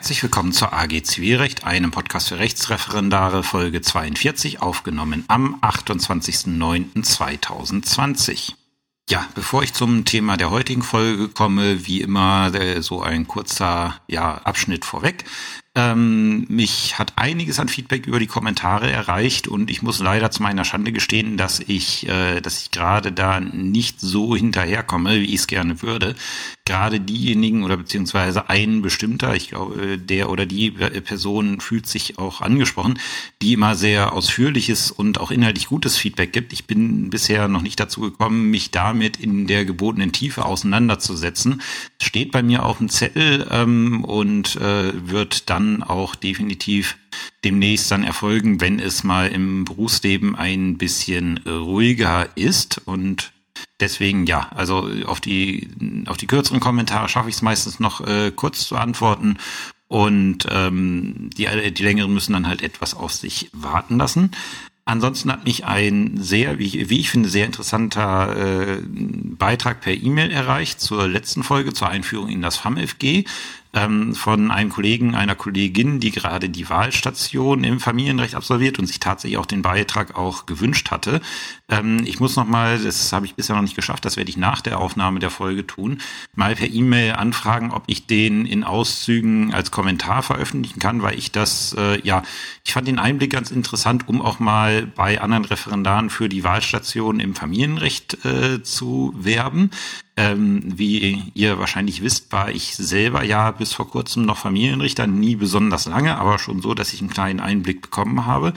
Herzlich willkommen zur AG Zivilrecht, einem Podcast für Rechtsreferendare, Folge 42, aufgenommen am 28.09.2020. Ja, bevor ich zum Thema der heutigen Folge komme, wie immer äh, so ein kurzer ja, Abschnitt vorweg. Ähm, mich hat einiges an Feedback über die Kommentare erreicht und ich muss leider zu meiner Schande gestehen, dass ich, äh, dass ich gerade da nicht so hinterherkomme, wie ich es gerne würde. Gerade diejenigen oder beziehungsweise ein bestimmter, ich glaube, der oder die Person fühlt sich auch angesprochen, die immer sehr ausführliches und auch inhaltlich gutes Feedback gibt. Ich bin bisher noch nicht dazu gekommen, mich damit in der gebotenen Tiefe auseinanderzusetzen. Steht bei mir auf dem Zettel ähm, und äh, wird dann auch definitiv demnächst dann erfolgen, wenn es mal im Berufsleben ein bisschen ruhiger ist und Deswegen ja, also auf die auf die kürzeren Kommentare schaffe ich es meistens noch äh, kurz zu antworten und ähm, die die längeren müssen dann halt etwas auf sich warten lassen. Ansonsten hat mich ein sehr, wie, wie ich finde, sehr interessanter äh, Beitrag per E-Mail erreicht zur letzten Folge, zur Einführung in das FAMFG ähm, von einem Kollegen, einer Kollegin, die gerade die Wahlstation im Familienrecht absolviert und sich tatsächlich auch den Beitrag auch gewünscht hatte. Ähm, ich muss noch mal, das habe ich bisher noch nicht geschafft, das werde ich nach der Aufnahme der Folge tun, mal per E-Mail anfragen, ob ich den in Auszügen als Kommentar veröffentlichen kann, weil ich das, äh, ja, ich fand den Einblick ganz interessant, um auch mal bei anderen Referendaren für die Wahlstation im Familienrecht äh, zu werben. Ähm, wie ihr wahrscheinlich wisst, war ich selber ja bis vor kurzem noch Familienrichter, nie besonders lange, aber schon so, dass ich einen kleinen Einblick bekommen habe.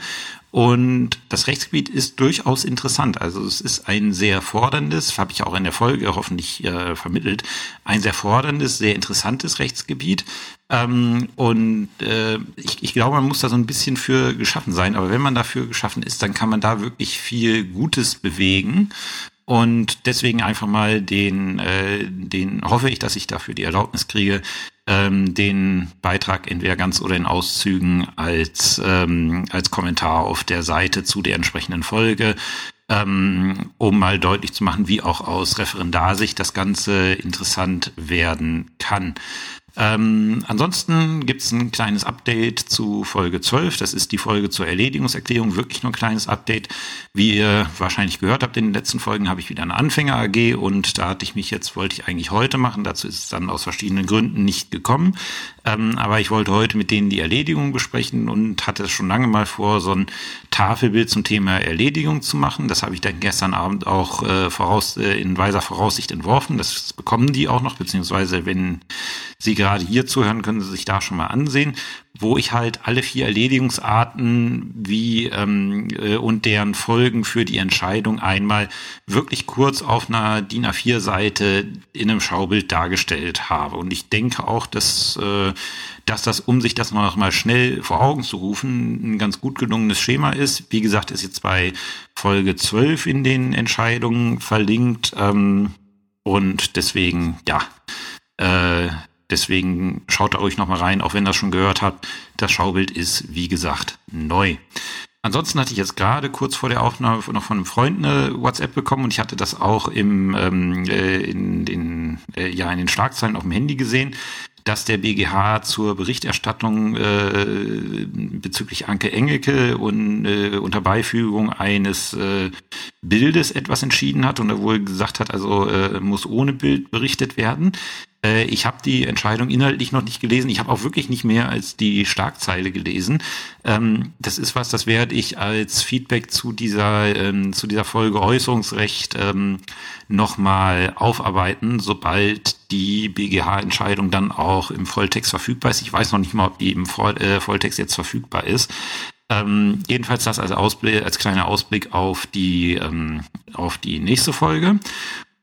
Und das Rechtsgebiet ist durchaus interessant. Also es ist ein sehr forderndes, habe ich auch in der Folge hoffentlich äh, vermittelt, ein sehr forderndes, sehr interessantes Rechtsgebiet. Ähm, und äh, ich, ich glaube, man muss da so ein bisschen für geschaffen sein. Aber wenn man dafür geschaffen ist, dann kann man da wirklich viel Gutes bewegen. Und deswegen einfach mal den, äh, den hoffe ich, dass ich dafür die Erlaubnis kriege, ähm, den Beitrag entweder ganz oder in Auszügen als, ähm, als Kommentar auf der Seite zu der entsprechenden Folge, ähm, um mal deutlich zu machen, wie auch aus Referendarsicht das Ganze interessant werden kann. Ähm, ansonsten gibt's ein kleines Update zu Folge 12. Das ist die Folge zur Erledigungserklärung. Wirklich nur ein kleines Update. Wie ihr wahrscheinlich gehört habt in den letzten Folgen, habe ich wieder eine Anfänger-AG und da hatte ich mich jetzt, wollte ich eigentlich heute machen. Dazu ist es dann aus verschiedenen Gründen nicht gekommen. Ähm, aber ich wollte heute mit denen die Erledigung besprechen und hatte schon lange mal vor, so ein Tafelbild zum Thema Erledigung zu machen. Das habe ich dann gestern Abend auch äh, voraus, äh, in weiser Voraussicht entworfen. Das bekommen die auch noch, beziehungsweise wenn Sie gerade hier zuhören, können Sie sich da schon mal ansehen, wo ich halt alle vier Erledigungsarten wie ähm, äh, und deren Folgen für die Entscheidung einmal wirklich kurz auf einer DIN A4-Seite in einem Schaubild dargestellt habe. Und ich denke auch, dass, äh, dass das, um sich das noch mal schnell vor Augen zu rufen, ein ganz gut gelungenes Schema ist. Wie gesagt, ist jetzt bei Folge 12 in den Entscheidungen verlinkt. Ähm, und deswegen, ja, äh, Deswegen schaut da euch nochmal rein, auch wenn ihr das schon gehört habt. Das Schaubild ist, wie gesagt, neu. Ansonsten hatte ich jetzt gerade kurz vor der Aufnahme noch von einem Freund eine WhatsApp bekommen und ich hatte das auch im, ähm, äh, in, den, äh, ja, in den Schlagzeilen auf dem Handy gesehen, dass der BGH zur Berichterstattung äh, bezüglich Anke Engelke und äh, unter Beifügung eines äh, Bildes etwas entschieden hat und er wohl gesagt hat, also äh, muss ohne Bild berichtet werden. Äh, ich habe die Entscheidung inhaltlich noch nicht gelesen. Ich habe auch wirklich nicht mehr als die Starkzeile gelesen. Ähm, das ist was, das werde ich als Feedback zu dieser, ähm, zu dieser Folge Äußerungsrecht ähm, nochmal aufarbeiten, sobald die BGH-Entscheidung dann auch im Volltext verfügbar ist. Ich weiß noch nicht mal, ob die im äh, Volltext jetzt verfügbar ist. Ähm, jedenfalls das als Ausblick, als kleiner Ausblick auf die ähm, auf die nächste Folge.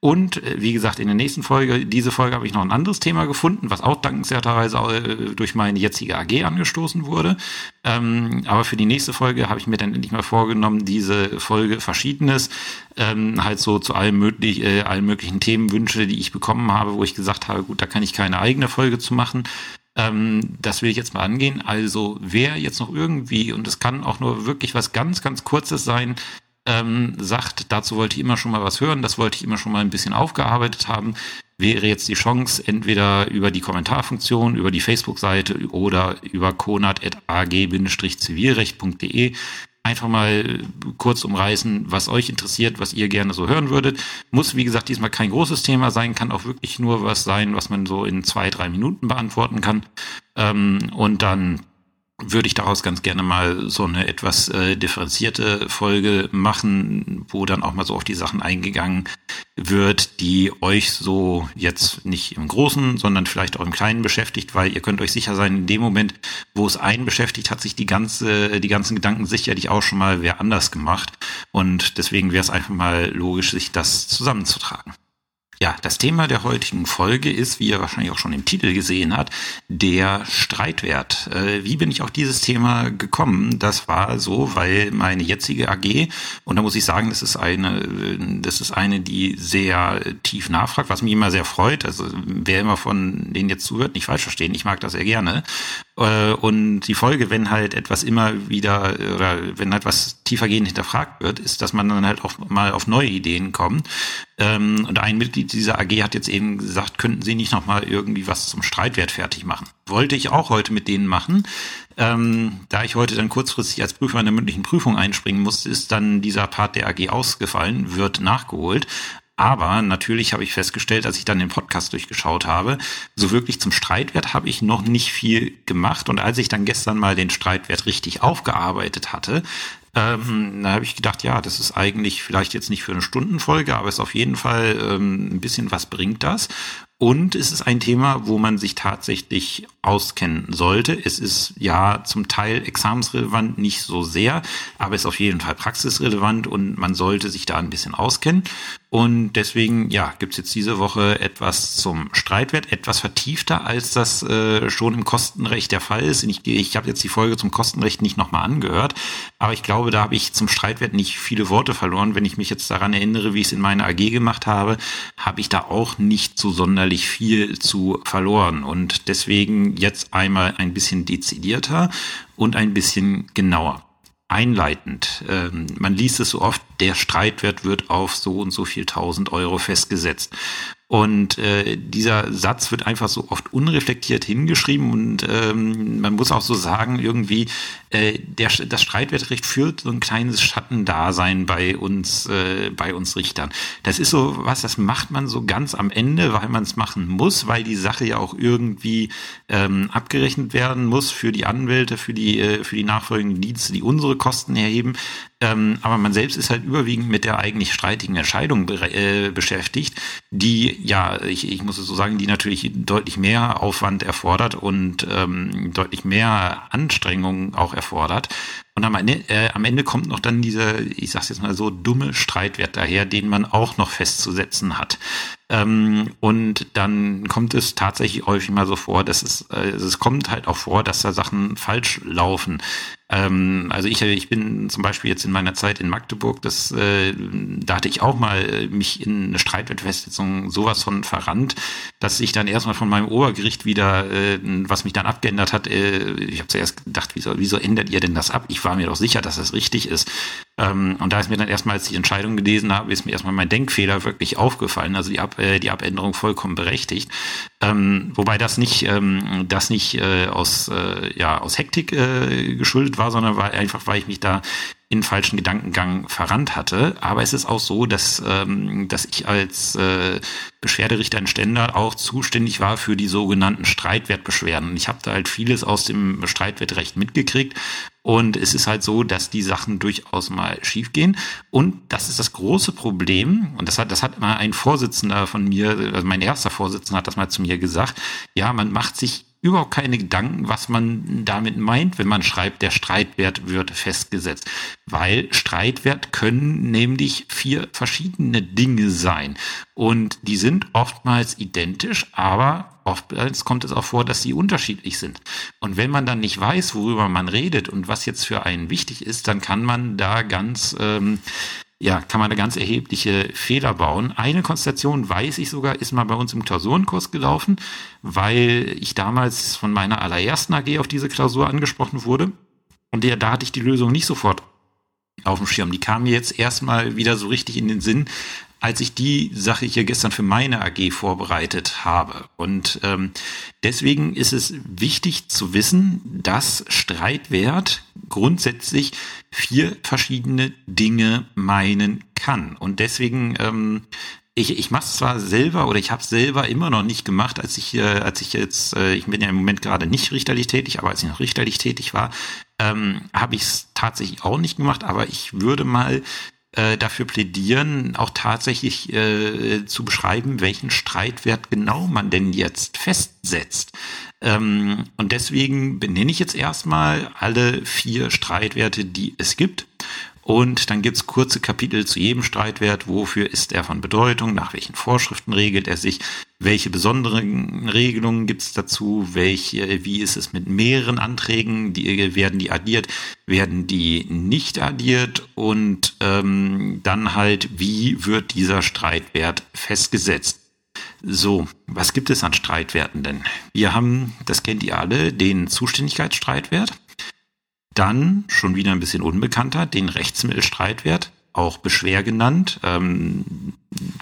Und äh, wie gesagt, in der nächsten Folge, diese Folge habe ich noch ein anderes Thema gefunden, was auch dankenswerterweise äh, durch meine jetzige AG angestoßen wurde. Ähm, aber für die nächste Folge habe ich mir dann endlich mal vorgenommen, diese Folge Verschiedenes ähm, halt so zu allen, möglich, äh, allen möglichen Themenwünsche, die ich bekommen habe, wo ich gesagt habe, gut, da kann ich keine eigene Folge zu machen. Ähm, das will ich jetzt mal angehen. Also wer jetzt noch irgendwie, und es kann auch nur wirklich was ganz, ganz Kurzes sein, ähm, sagt, dazu wollte ich immer schon mal was hören, das wollte ich immer schon mal ein bisschen aufgearbeitet haben. wäre jetzt die Chance, entweder über die Kommentarfunktion, über die Facebook-Seite oder über konat.ag-zivilrecht.de einfach mal kurz umreißen, was euch interessiert, was ihr gerne so hören würdet. Muss, wie gesagt, diesmal kein großes Thema sein, kann auch wirklich nur was sein, was man so in zwei, drei Minuten beantworten kann. Ähm, und dann würde ich daraus ganz gerne mal so eine etwas äh, differenzierte Folge machen, wo dann auch mal so auf die Sachen eingegangen wird, die euch so jetzt nicht im Großen, sondern vielleicht auch im Kleinen beschäftigt, weil ihr könnt euch sicher sein, in dem Moment, wo es einen beschäftigt, hat sich die ganze, die ganzen Gedanken sicherlich auch schon mal wer anders gemacht. Und deswegen wäre es einfach mal logisch, sich das zusammenzutragen. Ja, das Thema der heutigen Folge ist, wie ihr wahrscheinlich auch schon im Titel gesehen habt, der Streitwert. Äh, wie bin ich auf dieses Thema gekommen? Das war so, weil meine jetzige AG, und da muss ich sagen, das ist eine, das ist eine, die sehr tief nachfragt, was mich immer sehr freut. Also wer immer von denen jetzt zuhört, nicht falsch verstehen, ich mag das sehr gerne. Äh, und die Folge, wenn halt etwas immer wieder oder wenn halt was tiefergehend hinterfragt wird, ist, dass man dann halt auch mal auf neue Ideen kommt. Ähm, und ein Mitglied dieser AG hat jetzt eben gesagt, könnten Sie nicht nochmal irgendwie was zum Streitwert fertig machen? Wollte ich auch heute mit denen machen. Ähm, da ich heute dann kurzfristig als Prüfer in der mündlichen Prüfung einspringen musste, ist dann dieser Part der AG ausgefallen, wird nachgeholt. Aber natürlich habe ich festgestellt, als ich dann den Podcast durchgeschaut habe, so wirklich zum Streitwert habe ich noch nicht viel gemacht. Und als ich dann gestern mal den Streitwert richtig aufgearbeitet hatte, ähm, da habe ich gedacht, ja, das ist eigentlich vielleicht jetzt nicht für eine Stundenfolge, aber es ist auf jeden Fall ähm, ein bisschen was bringt das. Und es ist ein Thema, wo man sich tatsächlich auskennen sollte. Es ist ja zum Teil examensrelevant, nicht so sehr, aber es ist auf jeden Fall praxisrelevant und man sollte sich da ein bisschen auskennen. Und deswegen, ja, gibt's jetzt diese Woche etwas zum Streitwert, etwas vertiefter, als das äh, schon im Kostenrecht der Fall ist. Ich, ich habe jetzt die Folge zum Kostenrecht nicht nochmal angehört, aber ich glaube, da habe ich zum Streitwert nicht viele Worte verloren. Wenn ich mich jetzt daran erinnere, wie ich es in meiner AG gemacht habe, habe ich da auch nicht so sonderlich viel zu verloren. Und deswegen jetzt einmal ein bisschen dezidierter und ein bisschen genauer einleitend. Ähm, man liest es so oft, der Streitwert wird auf so und so viel tausend Euro festgesetzt. Und äh, dieser Satz wird einfach so oft unreflektiert hingeschrieben und ähm, man muss auch so sagen, irgendwie, äh, der, das Streitwertrecht führt so ein kleines Schattendasein bei uns, äh, bei uns Richtern. Das ist so was, das macht man so ganz am Ende, weil man es machen muss, weil die Sache ja auch irgendwie ähm, abgerechnet werden muss für die Anwälte, für die, äh, für die nachfolgenden Dienste, die unsere Kosten erheben. Ähm, aber man selbst ist halt überwiegend mit der eigentlich streitigen Entscheidung be äh, beschäftigt, die, ja, ich, ich muss es so sagen, die natürlich deutlich mehr Aufwand erfordert und ähm, deutlich mehr Anstrengung auch erfordert. Und am Ende, äh, am Ende kommt noch dann dieser, ich sag's jetzt mal so, dumme Streitwert daher, den man auch noch festzusetzen hat. Ähm, und dann kommt es tatsächlich häufig mal so vor, dass es, äh, es kommt halt auch vor, dass da Sachen falsch laufen. Ähm, also ich, ich bin zum Beispiel jetzt in meiner Zeit in Magdeburg, das, äh, da hatte ich auch mal äh, mich in eine Streitwettfestsetzung sowas von verrannt, dass ich dann erstmal von meinem Obergericht wieder, äh, was mich dann abgeändert hat, äh, ich habe zuerst gedacht, wieso, wieso ändert ihr denn das ab? Ich war mir doch sicher, dass das richtig ist. Ähm, und da ist mir dann erstmal, als ich die Entscheidung gelesen habe, ist mir erstmal mein Denkfehler wirklich aufgefallen. Also die, Ab, äh, die Abänderung vollkommen berechtigt. Ähm, wobei das nicht, ähm, das nicht äh, aus, äh, ja, aus Hektik äh, geschuldet war, sondern war einfach, weil ich mich da in falschen Gedankengang verrannt hatte. Aber es ist auch so, dass, ähm, dass ich als äh, Beschwerderichter in Stendal auch zuständig war für die sogenannten Streitwertbeschwerden. Ich habe da halt vieles aus dem Streitwertrecht mitgekriegt. Und es ist halt so, dass die Sachen durchaus mal schiefgehen. Und das ist das große Problem. Und das hat, das hat mal ein Vorsitzender von mir, also mein erster Vorsitzender hat das mal zu mir gesagt. Ja, man macht sich überhaupt keine Gedanken, was man damit meint, wenn man schreibt, der Streitwert wird festgesetzt. Weil Streitwert können nämlich vier verschiedene Dinge sein. Und die sind oftmals identisch, aber oftmals kommt es auch vor, dass sie unterschiedlich sind. Und wenn man dann nicht weiß, worüber man redet und was jetzt für einen wichtig ist, dann kann man da ganz ähm, ja, kann man da ganz erhebliche Fehler bauen. Eine Konstellation, weiß ich sogar, ist mal bei uns im Klausurenkurs gelaufen, weil ich damals von meiner allerersten AG auf diese Klausur angesprochen wurde. Und der, da hatte ich die Lösung nicht sofort auf dem Schirm. Die kam mir jetzt erstmal wieder so richtig in den Sinn, als ich die Sache hier gestern für meine AG vorbereitet habe. Und ähm, deswegen ist es wichtig zu wissen, dass Streitwert grundsätzlich vier verschiedene Dinge meinen kann. Und deswegen ähm, ich, ich mache es zwar selber oder ich habe es selber immer noch nicht gemacht, als ich äh, als ich jetzt, äh, ich bin ja im Moment gerade nicht richterlich tätig, aber als ich noch richterlich tätig war, ähm, habe ich es tatsächlich auch nicht gemacht, aber ich würde mal äh, dafür plädieren, auch tatsächlich äh, zu beschreiben, welchen Streitwert genau man denn jetzt festsetzt. Ähm, und deswegen benenne ich jetzt erstmal alle vier Streitwerte, die es gibt. Und dann gibt's kurze Kapitel zu jedem Streitwert. Wofür ist er von Bedeutung? Nach welchen Vorschriften regelt er sich? Welche besonderen Regelungen gibt's dazu? Welche, wie ist es mit mehreren Anträgen? Die, werden die addiert? Werden die nicht addiert? Und ähm, dann halt, wie wird dieser Streitwert festgesetzt? So, was gibt es an Streitwerten denn? Wir haben, das kennt ihr alle, den Zuständigkeitsstreitwert. Dann, schon wieder ein bisschen unbekannter, den Rechtsmittelstreitwert, auch Beschwer genannt. Ähm,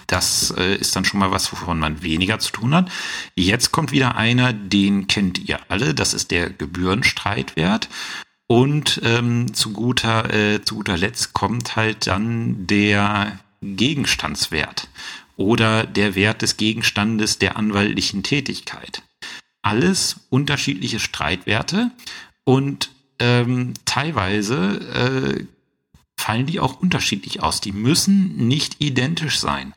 das äh, ist dann schon mal was, wovon man weniger zu tun hat. Jetzt kommt wieder einer, den kennt ihr alle, das ist der Gebührenstreitwert. Und ähm, zu, guter, äh, zu guter Letzt kommt halt dann der Gegenstandswert oder der Wert des Gegenstandes der anwaltlichen Tätigkeit. Alles unterschiedliche Streitwerte und ähm, teilweise äh, fallen die auch unterschiedlich aus. Die müssen nicht identisch sein.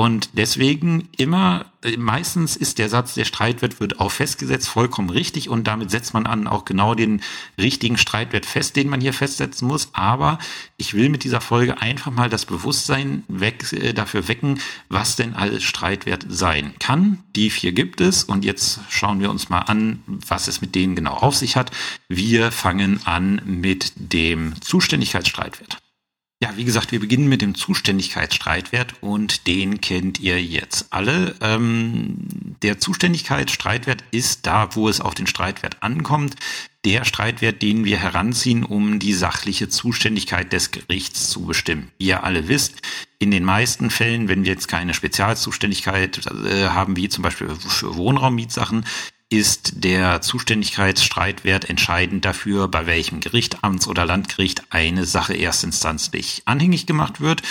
Und deswegen immer, äh, meistens ist der Satz, der Streitwert wird auch festgesetzt, vollkommen richtig. Und damit setzt man an auch genau den richtigen Streitwert fest, den man hier festsetzen muss. Aber ich will mit dieser Folge einfach mal das Bewusstsein weg, äh, dafür wecken, was denn alles Streitwert sein kann. Die vier gibt es. Und jetzt schauen wir uns mal an, was es mit denen genau auf sich hat. Wir fangen an mit dem Zuständigkeitsstreitwert. Ja, wie gesagt, wir beginnen mit dem Zuständigkeitsstreitwert und den kennt ihr jetzt alle. Ähm, der Zuständigkeitsstreitwert ist da, wo es auf den Streitwert ankommt, der Streitwert, den wir heranziehen, um die sachliche Zuständigkeit des Gerichts zu bestimmen. Wie ihr alle wisst, in den meisten Fällen, wenn wir jetzt keine Spezialzuständigkeit äh, haben, wie zum Beispiel für Wohnraummietsachen, ist der Zuständigkeitsstreitwert entscheidend dafür, bei welchem Gericht, Amts- oder Landgericht eine Sache erstinstanzlich anhängig gemacht wird.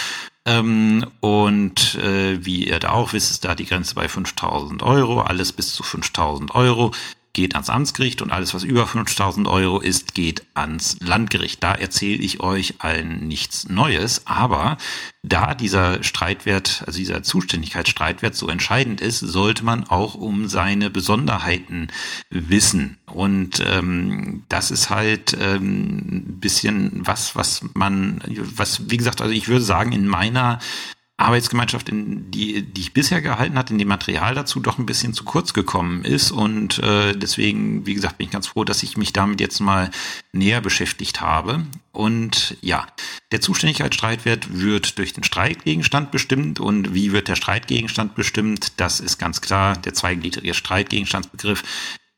Ähm, und äh, wie ihr da auch wisst, ist da die Grenze bei 5000 Euro, alles bis zu 5000 Euro geht ans Amtsgericht und alles, was über 5000 Euro ist, geht ans Landgericht. Da erzähle ich euch allen nichts Neues, aber da dieser Streitwert, also dieser Zuständigkeitsstreitwert so entscheidend ist, sollte man auch um seine Besonderheiten wissen. Und ähm, das ist halt ähm, ein bisschen was, was man, was, wie gesagt, also ich würde sagen, in meiner Arbeitsgemeinschaft, in die, die ich bisher gehalten hat, in dem Material dazu doch ein bisschen zu kurz gekommen ist. Und äh, deswegen, wie gesagt, bin ich ganz froh, dass ich mich damit jetzt mal näher beschäftigt habe. Und ja, der Zuständigkeitsstreitwert wird durch den Streitgegenstand bestimmt. Und wie wird der Streitgegenstand bestimmt? Das ist ganz klar der zweigliedrige Streitgegenstandsbegriff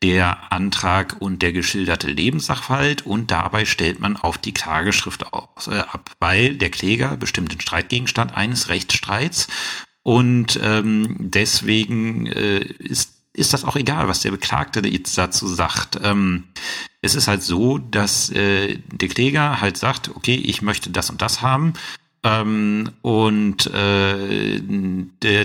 der Antrag und der geschilderte Lebenssachverhalt und dabei stellt man auf die Klageschrift aus, äh, ab, weil der Kläger bestimmt den Streitgegenstand eines Rechtsstreits und ähm, deswegen äh, ist ist das auch egal, was der Beklagte jetzt dazu sagt. Ähm, es ist halt so, dass äh, der Kläger halt sagt, okay, ich möchte das und das haben ähm, und äh,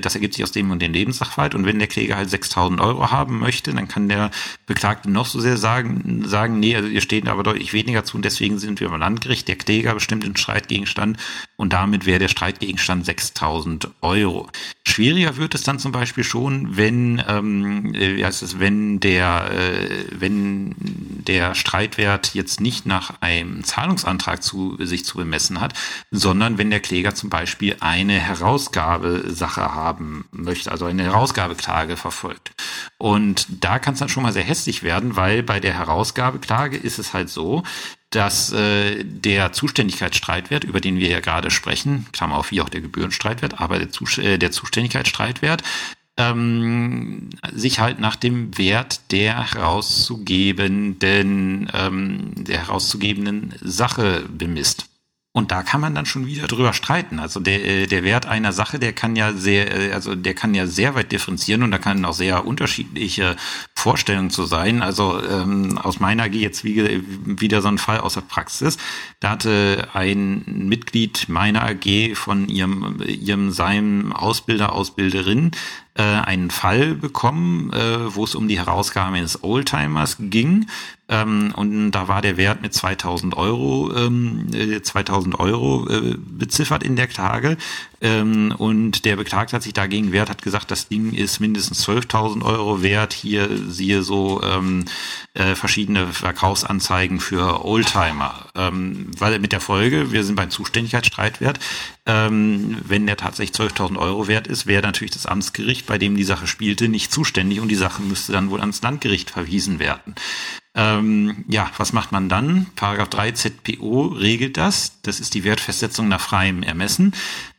das ergibt sich aus dem und dem Lebenssachverhalt. Und wenn der Kläger halt 6.000 Euro haben möchte, dann kann der Beklagte noch so sehr sagen, sagen, nee, also ihr steht aber deutlich weniger zu und deswegen sind wir beim Landgericht. Der Kläger bestimmt den Streitgegenstand und damit wäre der Streitgegenstand 6.000 Euro. Schwieriger wird es dann zum Beispiel schon, wenn, ähm, wie heißt es, wenn der, äh, wenn der Streitwert jetzt nicht nach einem Zahlungsantrag zu sich zu bemessen hat, sondern wenn wenn der Kläger zum Beispiel eine Herausgabesache haben möchte, also eine Herausgabeklage verfolgt. Und da kann es dann schon mal sehr hässlich werden, weil bei der Herausgabeklage ist es halt so, dass äh, der Zuständigkeitsstreitwert, über den wir ja gerade sprechen, Klammer auf wie auch der Gebührenstreitwert, aber der, Zus äh, der Zuständigkeitsstreitwert, ähm, sich halt nach dem Wert der herauszugebenden, ähm, der herauszugebenden Sache bemisst. Und da kann man dann schon wieder drüber streiten. Also der, äh, der Wert einer Sache, der kann ja sehr, äh, also der kann ja sehr weit differenzieren und da kann auch sehr unterschiedliche Vorstellungen zu sein. Also ähm, aus meiner AG jetzt wie, wieder so ein Fall aus der Praxis. Da hatte ein Mitglied meiner AG von ihrem, ihrem seinem Ausbilder, Ausbilderin äh, einen Fall bekommen, äh, wo es um die Herausgabe eines Oldtimers ging. Ähm, und da war der Wert mit 2000 Euro, ähm, 2000 äh, Euro äh, beziffert in der Klage. Ähm, und der Beklagte hat sich dagegen wehrt, hat gesagt, das Ding ist mindestens 12.000 Euro wert. Hier siehe so ähm, äh, verschiedene Verkaufsanzeigen für Oldtimer. Ähm, weil mit der Folge, wir sind beim Zuständigkeitsstreitwert, ähm, wenn der tatsächlich 12.000 Euro wert ist, wäre natürlich das Amtsgericht, bei dem die Sache spielte, nicht zuständig und die Sache müsste dann wohl ans Landgericht verwiesen werden. Ähm, ja, was macht man dann? Paragraph 3 ZPO regelt das. Das ist die Wertfestsetzung nach freiem Ermessen.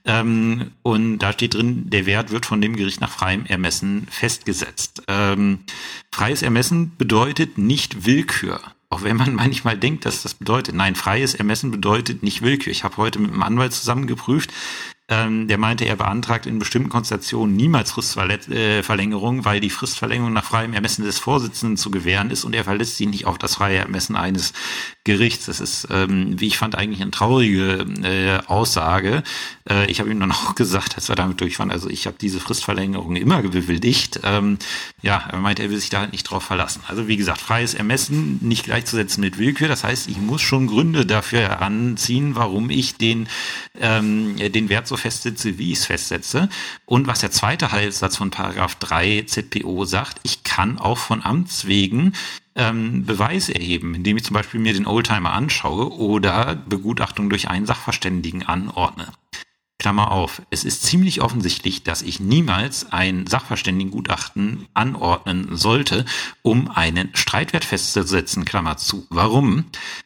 Ähm, und da steht drin, der Wert wird von dem Gericht nach freiem Ermessen festgesetzt. Ähm, freies Ermessen bedeutet nicht Willkür. Auch wenn man manchmal denkt, dass das bedeutet. Nein, freies Ermessen bedeutet nicht Willkür. Ich habe heute mit einem Anwalt zusammen geprüft. Ähm, der meinte, er beantragt in bestimmten Konstellationen niemals Fristverlängerung, weil die Fristverlängerung nach freiem Ermessen des Vorsitzenden zu gewähren ist und er verlässt sich nicht auf das freie Ermessen eines Gerichts. Das ist, ähm, wie ich fand, eigentlich eine traurige äh, Aussage. Äh, ich habe ihm dann auch gesagt, als wir damit durch waren, also ich habe diese Fristverlängerung immer bewilligt. Ähm, ja, er meinte, er will sich da halt nicht drauf verlassen. Also wie gesagt, freies Ermessen nicht gleichzusetzen mit Willkür. Das heißt, ich muss schon Gründe dafür heranziehen, warum ich den, ähm, den Wert so festsetze, wie ich es festsetze. Und was der zweite Halbsatz von Paragraph 3 ZPO sagt, ich kann auch von Amts wegen ähm, Beweis erheben, indem ich zum Beispiel mir den Oldtimer anschaue oder Begutachtung durch einen Sachverständigen anordne. Klammer auf, es ist ziemlich offensichtlich, dass ich niemals ein Sachverständigengutachten anordnen sollte, um einen Streitwert festzusetzen, Klammer zu. Warum?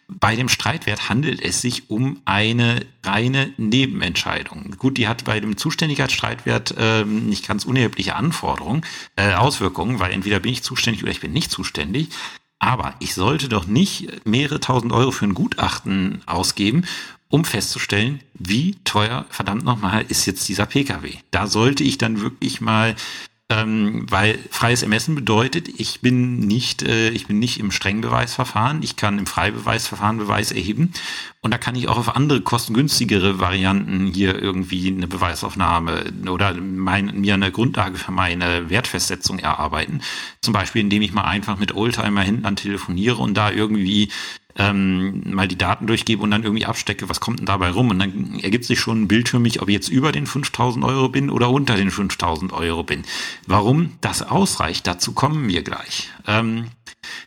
Bei dem Streitwert handelt es sich um eine reine Nebenentscheidung. Gut, die hat bei dem Zuständigkeitsstreitwert äh, nicht ganz unerhebliche Anforderungen, äh, Auswirkungen, weil entweder bin ich zuständig oder ich bin nicht zuständig. Aber ich sollte doch nicht mehrere tausend Euro für ein Gutachten ausgeben, um festzustellen, wie teuer, verdammt nochmal, ist jetzt dieser Pkw. Da sollte ich dann wirklich mal ähm, weil freies Ermessen bedeutet, ich bin nicht, äh, ich bin nicht im Strengbeweisverfahren, ich kann im Freibeweisverfahren Beweis erheben und da kann ich auch auf andere kostengünstigere Varianten hier irgendwie eine Beweisaufnahme oder mein, mir eine Grundlage für meine Wertfestsetzung erarbeiten. Zum Beispiel, indem ich mal einfach mit Oldtimer hinten an telefoniere und da irgendwie ähm, mal die Daten durchgebe und dann irgendwie abstecke, was kommt denn dabei rum? Und dann ergibt sich schon ein Bild für mich, ob ich jetzt über den 5000 Euro bin oder unter den 5000 Euro bin. Warum das ausreicht, dazu kommen wir gleich. Ähm,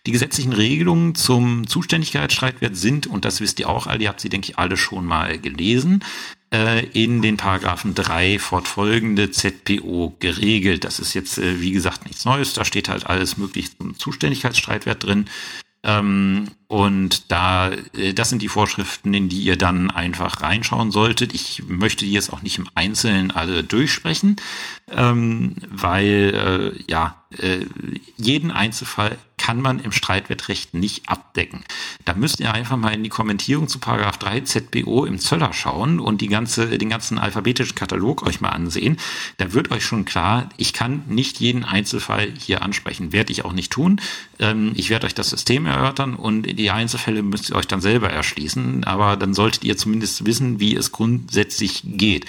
die gesetzlichen Regelungen zum Zuständigkeitsstreitwert sind, und das wisst ihr auch alle, ihr habt sie, denke ich, alle schon mal gelesen, äh, in den Paragraphen 3 fortfolgende ZPO geregelt. Das ist jetzt, äh, wie gesagt, nichts Neues. Da steht halt alles möglich zum Zuständigkeitsstreitwert drin. Ähm, und da, äh, das sind die Vorschriften, in die ihr dann einfach reinschauen solltet. Ich möchte die jetzt auch nicht im Einzelnen alle durchsprechen, ähm, weil äh, ja äh, jeden Einzelfall kann man im Streitwettrecht nicht abdecken. Da müsst ihr einfach mal in die Kommentierung zu Paragraph 3 ZBO im Zöller schauen und die ganze, den ganzen alphabetischen Katalog euch mal ansehen. Da wird euch schon klar, ich kann nicht jeden Einzelfall hier ansprechen. Werde ich auch nicht tun. Ähm, ich werde euch das System erörtern und die Einzelfälle müsst ihr euch dann selber erschließen. Aber dann solltet ihr zumindest wissen, wie es grundsätzlich geht.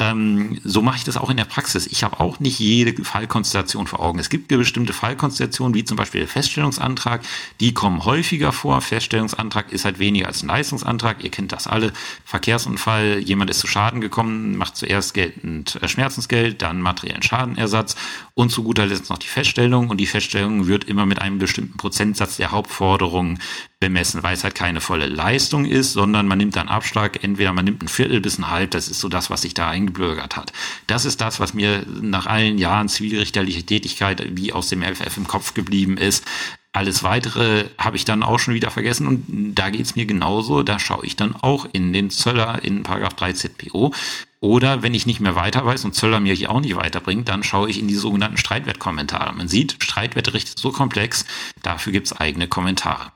Ähm, so mache ich das auch in der Praxis. Ich habe auch nicht jede Fallkonstellation vor Augen. Es gibt bestimmte Fallkonstellationen, wie zum Beispiel der Feststellungsantrag, die kommen häufiger vor. Feststellungsantrag ist halt weniger als ein Leistungsantrag. Ihr kennt das alle. Verkehrsunfall, jemand ist zu Schaden gekommen, macht zuerst geltend äh, Schmerzensgeld, dann materiellen Schadenersatz und zu guter Letzt noch die Feststellung. Und die Feststellung wird immer mit einem bestimmten Prozentsatz der Hauptforderungen bemessen, weil es halt keine volle Leistung ist, sondern man nimmt dann Abschlag, entweder man nimmt ein Viertel bis ein Halb, das ist so das, was sich da eingebürgert hat. Das ist das, was mir nach allen Jahren zivilrichterliche Tätigkeit wie aus dem FF im Kopf geblieben ist. Alles weitere habe ich dann auch schon wieder vergessen und da geht's mir genauso. Da schaue ich dann auch in den Zöller in Paragraph 3 ZPO. Oder wenn ich nicht mehr weiter weiß und Zöller mir hier auch nicht weiterbringt, dann schaue ich in die sogenannten Streitwertkommentare. Man sieht, Streitwertrecht ist so komplex, dafür gibt's eigene Kommentare.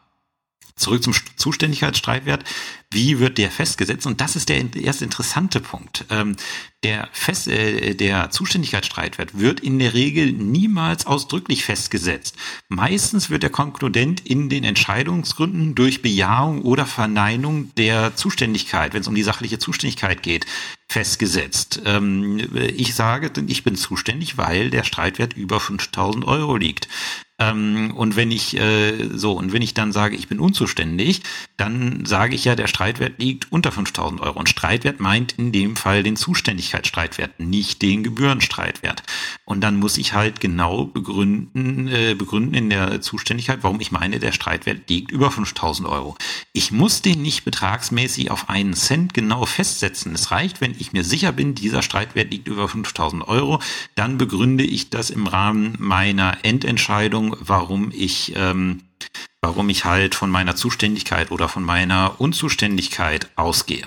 Zurück zum Zuständigkeitsstreitwert. Wie wird der festgesetzt? Und das ist der erste interessante Punkt. Ähm, der, Fest, äh, der Zuständigkeitsstreitwert wird in der Regel niemals ausdrücklich festgesetzt. Meistens wird der Konkludent in den Entscheidungsgründen durch Bejahung oder Verneinung der Zuständigkeit, wenn es um die sachliche Zuständigkeit geht, festgesetzt. Ähm, ich sage, ich bin zuständig, weil der Streitwert über 5000 Euro liegt. Ähm, und wenn ich äh, so und wenn ich dann sage, ich bin unzuständig, dann sage ich ja, der Streitwert liegt unter 5000 Euro. Und Streitwert meint in dem Fall den Zuständigkeitsstreitwert, nicht den Gebührenstreitwert. Und dann muss ich halt genau begründen, äh, begründen in der Zuständigkeit, warum ich meine, der Streitwert liegt über 5000 Euro. Ich muss den nicht betragsmäßig auf einen Cent genau festsetzen. Es reicht, wenn ich mir sicher bin, dieser Streitwert liegt über 5000 Euro, dann begründe ich das im Rahmen meiner Endentscheidung warum ich, ähm, warum ich halt von meiner Zuständigkeit oder von meiner Unzuständigkeit ausgehe.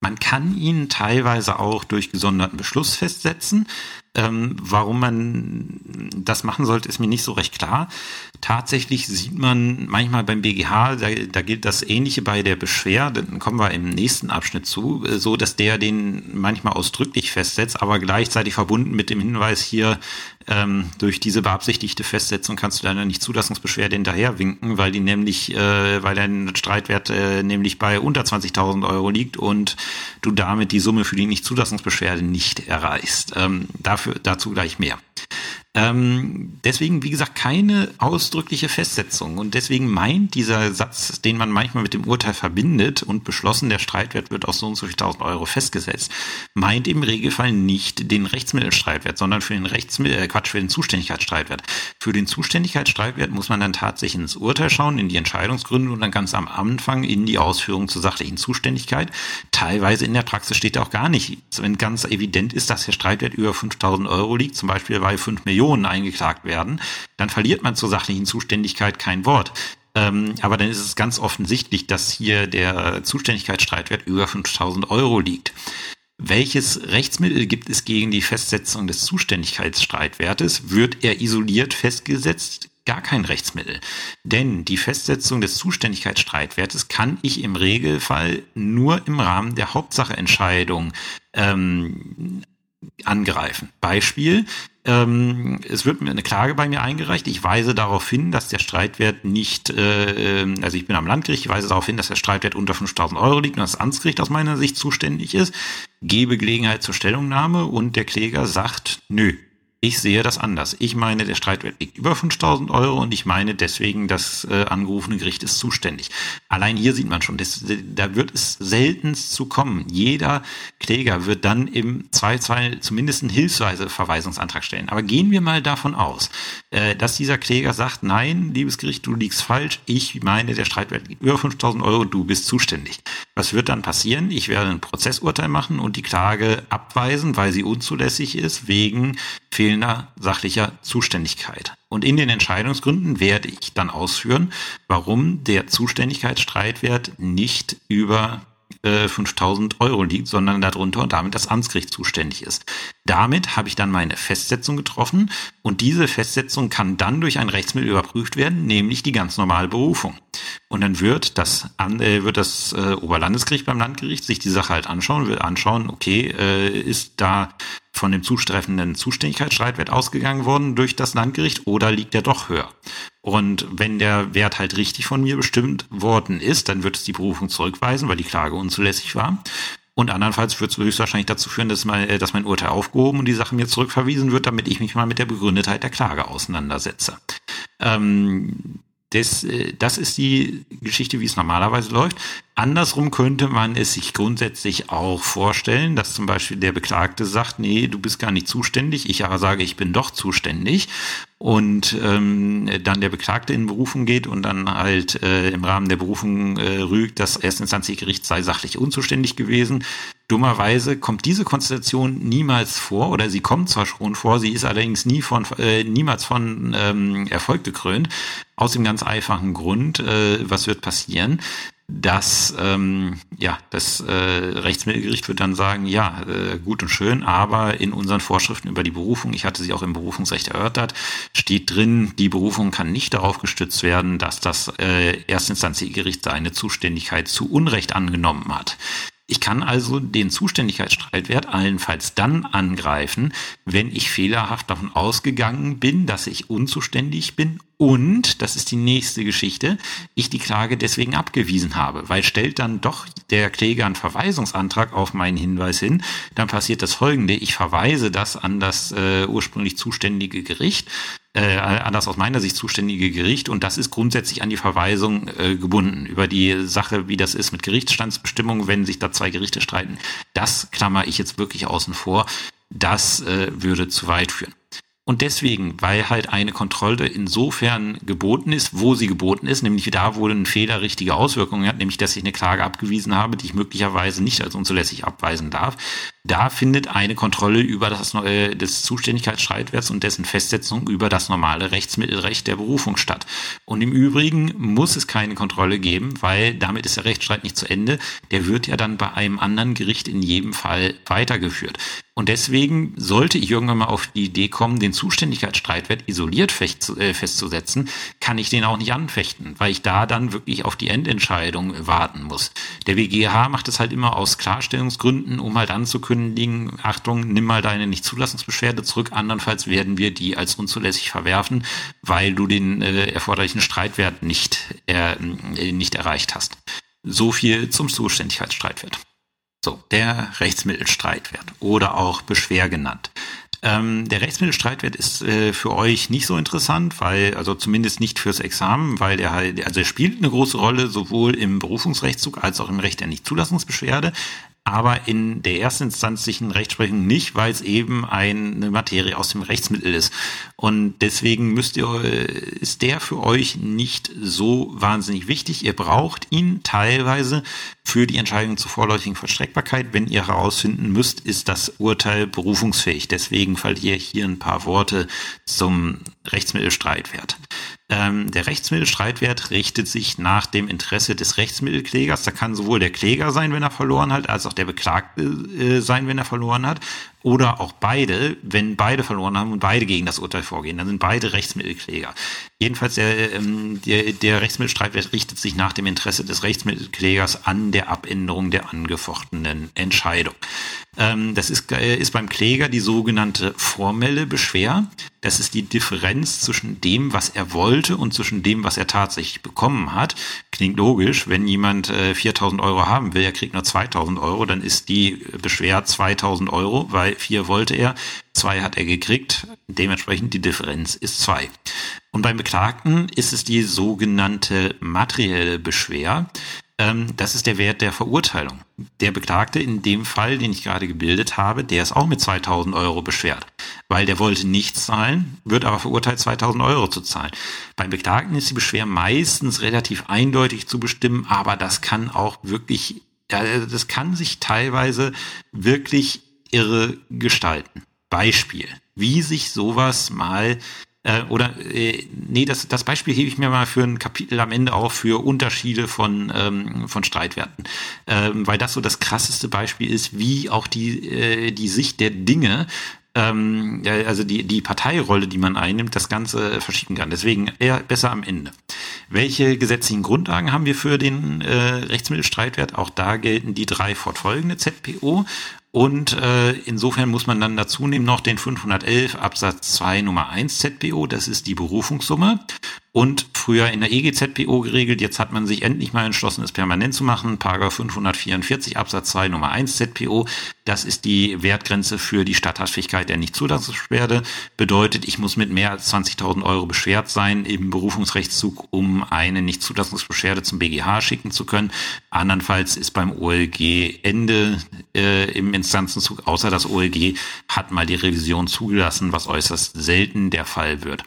Man kann ihn teilweise auch durch gesonderten Beschluss festsetzen. Ähm, warum man das machen sollte, ist mir nicht so recht klar. Tatsächlich sieht man manchmal beim BGH, da, da gilt das Ähnliche bei der Beschwerde, dann kommen wir im nächsten Abschnitt zu, äh, so dass der den manchmal ausdrücklich festsetzt, aber gleichzeitig verbunden mit dem Hinweis hier, ähm, durch diese beabsichtigte Festsetzung kannst du deiner Nicht-Zulassungsbeschwerde hinterherwinken, weil die nämlich, äh, weil dein Streitwert äh, nämlich bei unter 20.000 Euro liegt und du damit die Summe für die Nicht-Zulassungsbeschwerde nicht erreichst. Ähm, dafür, dazu gleich mehr. Ähm, deswegen, wie gesagt, keine ausdrückliche Festsetzung. Und deswegen meint dieser Satz, den man manchmal mit dem Urteil verbindet und beschlossen, der Streitwert wird aus so und so viel tausend Euro festgesetzt, meint im Regelfall nicht den Rechtsmittelstreitwert, sondern für den Rechtsmittel, äh, Quatsch, für den Zuständigkeitsstreitwert. Für den Zuständigkeitsstreitwert muss man dann tatsächlich ins Urteil schauen, in die Entscheidungsgründe und dann ganz am Anfang in die Ausführung zur sachlichen Zuständigkeit. Teilweise in der Praxis steht auch gar nicht, wenn ganz evident ist, dass der Streitwert über 5000 Euro liegt, zum Beispiel bei 5 Millionen Millionen eingeklagt werden, dann verliert man zur sachlichen Zuständigkeit kein Wort. Ähm, aber dann ist es ganz offensichtlich, dass hier der Zuständigkeitsstreitwert über 5000 Euro liegt. Welches Rechtsmittel gibt es gegen die Festsetzung des Zuständigkeitsstreitwertes? Wird er isoliert festgesetzt? Gar kein Rechtsmittel. Denn die Festsetzung des Zuständigkeitsstreitwertes kann ich im Regelfall nur im Rahmen der Hauptsacheentscheidung ähm, angreifen. Beispiel, ähm, es wird mir eine Klage bei mir eingereicht. Ich weise darauf hin, dass der Streitwert nicht, äh, ähm, also ich bin am Landgericht, ich weise darauf hin, dass der Streitwert unter 5000 Euro liegt und das Amtsgericht aus meiner Sicht zuständig ist, gebe Gelegenheit zur Stellungnahme und der Kläger sagt, nö, ich sehe das anders. Ich meine, der Streitwert liegt über 5000 Euro und ich meine deswegen, das äh, angerufene Gericht ist zuständig. Allein hier sieht man schon, das, da wird es seltenst zu kommen. Jeder Kläger wird dann im Zweifelsfall zumindest einen hilfsweise Verweisungsantrag stellen. Aber gehen wir mal davon aus, äh, dass dieser Kläger sagt, nein, liebes Gericht, du liegst falsch. Ich meine, der Streitwert liegt über 5000 Euro, du bist zuständig. Was wird dann passieren? Ich werde ein Prozessurteil machen und die Klage abweisen, weil sie unzulässig ist, wegen fehlender sachlicher Zuständigkeit. Und in den Entscheidungsgründen werde ich dann ausführen, warum der Zuständigkeitsstreitwert nicht über 5000 äh, Euro liegt, sondern darunter und damit das Amtsgericht zuständig ist. Damit habe ich dann meine Festsetzung getroffen und diese Festsetzung kann dann durch ein Rechtsmittel überprüft werden, nämlich die ganz normale Berufung. Und dann wird das, äh, wird das äh, Oberlandesgericht beim Landgericht sich die Sache halt anschauen, will anschauen, okay, äh, ist da von dem zustreffenden Zuständigkeitsstreitwert ausgegangen worden durch das Landgericht oder liegt er doch höher? Und wenn der Wert halt richtig von mir bestimmt worden ist, dann wird es die Berufung zurückweisen, weil die Klage unzulässig war. Und andernfalls wird es höchstwahrscheinlich dazu führen, dass mein, äh, dass mein Urteil aufgehoben und die Sache mir zurückverwiesen wird, damit ich mich mal mit der Begründetheit der Klage auseinandersetze. Ähm, das, äh, das ist die Geschichte, wie es normalerweise läuft. Andersrum könnte man es sich grundsätzlich auch vorstellen, dass zum Beispiel der Beklagte sagt, nee, du bist gar nicht zuständig, ich aber sage, ich bin doch zuständig. Und ähm, dann der Beklagte in Berufung geht und dann halt äh, im Rahmen der Berufung äh, rügt, das erstinstanzliche Gericht sei sachlich unzuständig gewesen, Dummerweise kommt diese Konstellation niemals vor oder sie kommt zwar schon vor, sie ist allerdings nie von, äh, niemals von ähm, Erfolg gekrönt. Aus dem ganz einfachen Grund, äh, was wird passieren? dass ähm, ja das äh, Rechtsmittelgericht wird dann sagen, ja äh, gut und schön, aber in unseren Vorschriften über die Berufung, ich hatte sie auch im Berufungsrecht erörtert, steht drin, die Berufung kann nicht darauf gestützt werden, dass das äh, Erstinstanzgericht seine Zuständigkeit zu Unrecht angenommen hat. Ich kann also den Zuständigkeitsstreitwert allenfalls dann angreifen, wenn ich fehlerhaft davon ausgegangen bin, dass ich unzuständig bin und, das ist die nächste Geschichte, ich die Klage deswegen abgewiesen habe, weil stellt dann doch der Kläger einen Verweisungsantrag auf meinen Hinweis hin, dann passiert das folgende, ich verweise das an das äh, ursprünglich zuständige Gericht äh, an das aus meiner Sicht zuständige Gericht und das ist grundsätzlich an die Verweisung äh, gebunden. Über die Sache, wie das ist mit Gerichtsstandsbestimmungen, wenn sich da zwei Gerichte streiten, das klammer ich jetzt wirklich außen vor. Das äh, würde zu weit führen. Und deswegen, weil halt eine Kontrolle insofern geboten ist, wo sie geboten ist, nämlich da, wo ein Fehler richtige Auswirkungen hat, nämlich dass ich eine Klage abgewiesen habe, die ich möglicherweise nicht als unzulässig abweisen darf, da findet eine Kontrolle über das äh, des Zuständigkeitsstreitwerts und dessen Festsetzung über das normale Rechtsmittelrecht der Berufung statt. Und im Übrigen muss es keine Kontrolle geben, weil damit ist der Rechtsstreit nicht zu Ende. Der wird ja dann bei einem anderen Gericht in jedem Fall weitergeführt. Und deswegen sollte ich irgendwann mal auf die Idee kommen, den Zuständigkeitsstreitwert isoliert äh, festzusetzen, kann ich den auch nicht anfechten, weil ich da dann wirklich auf die Endentscheidung warten muss. Der WGH macht es halt immer aus Klarstellungsgründen, um halt anzukündigen, Achtung, nimm mal deine Nichtzulassungsbeschwerde zurück, andernfalls werden wir die als unzulässig verwerfen, weil du den äh, erforderlichen Streitwert nicht, äh, nicht erreicht hast. So viel zum Zuständigkeitsstreitwert. So, der Rechtsmittelstreitwert oder auch Beschwer genannt. Ähm, der Rechtsmittelstreitwert ist äh, für euch nicht so interessant, weil, also zumindest nicht fürs Examen, weil der halt, also er spielt eine große Rolle sowohl im Berufungsrechtszug als auch im Recht der Nichtzulassungsbeschwerde aber in der erstinstanzlichen Rechtsprechung nicht, weil es eben eine Materie aus dem Rechtsmittel ist. Und deswegen müsst ihr, ist der für euch nicht so wahnsinnig wichtig. Ihr braucht ihn teilweise für die Entscheidung zur vorläufigen Vollstreckbarkeit. Wenn ihr herausfinden müsst, ist das Urteil berufungsfähig. Deswegen verliere ich hier ein paar Worte zum Rechtsmittelstreitwert. Ähm, der Rechtsmittelstreitwert richtet sich nach dem Interesse des Rechtsmittelklägers. Da kann sowohl der Kläger sein, wenn er verloren hat, als auch der Beklagte äh, sein, wenn er verloren hat oder auch beide, wenn beide verloren haben und beide gegen das Urteil vorgehen, dann sind beide Rechtsmittelkläger. Jedenfalls der, ähm, der, der Rechtsmittelstreitwert richtet sich nach dem Interesse des Rechtsmittelklägers an der Abänderung der angefochtenen Entscheidung. Ähm, das ist, äh, ist beim Kläger die sogenannte formelle Beschwer. Das ist die Differenz zwischen dem, was er wollte und zwischen dem, was er tatsächlich bekommen hat. Klingt logisch, wenn jemand äh, 4000 Euro haben will, er kriegt nur 2000 Euro, dann ist die Beschwer 2000 Euro, weil vier wollte er, zwei hat er gekriegt, dementsprechend die Differenz ist zwei. Und beim Beklagten ist es die sogenannte materielle Beschwer. Ähm, das ist der Wert der Verurteilung. Der Beklagte in dem Fall, den ich gerade gebildet habe, der ist auch mit 2000 Euro beschwert, weil der wollte nicht zahlen, wird aber verurteilt, 2000 Euro zu zahlen. Beim Beklagten ist die Beschwer meistens relativ eindeutig zu bestimmen, aber das kann auch wirklich, das kann sich teilweise wirklich irre gestalten. Beispiel, wie sich sowas mal äh, oder äh, nee, das, das Beispiel hebe ich mir mal für ein Kapitel am Ende auf für Unterschiede von, ähm, von Streitwerten. Ähm, weil das so das krasseste Beispiel ist, wie auch die, äh, die Sicht der Dinge ähm, also die, die Parteirolle, die man einnimmt, das Ganze verschieben kann. Deswegen eher besser am Ende. Welche gesetzlichen Grundlagen haben wir für den äh, Rechtsmittelstreitwert? Auch da gelten die drei fortfolgende ZPO und äh, insofern muss man dann dazu nehmen noch den 511 Absatz 2 Nummer 1 ZPO, das ist die Berufungssumme. Und früher in der EGZPO geregelt, jetzt hat man sich endlich mal entschlossen, es permanent zu machen. Paragraph 544 Absatz 2 Nummer 1 ZPO, das ist die Wertgrenze für die Statthaftfähigkeit der Nichtzulassungsbeschwerde. Bedeutet, ich muss mit mehr als 20.000 Euro beschwert sein im Berufungsrechtszug, um eine Nichtzulassungsbeschwerde zum BGH schicken zu können. Andernfalls ist beim OLG Ende äh, im Instanzenzug, außer das OLG hat mal die Revision zugelassen, was äußerst selten der Fall wird.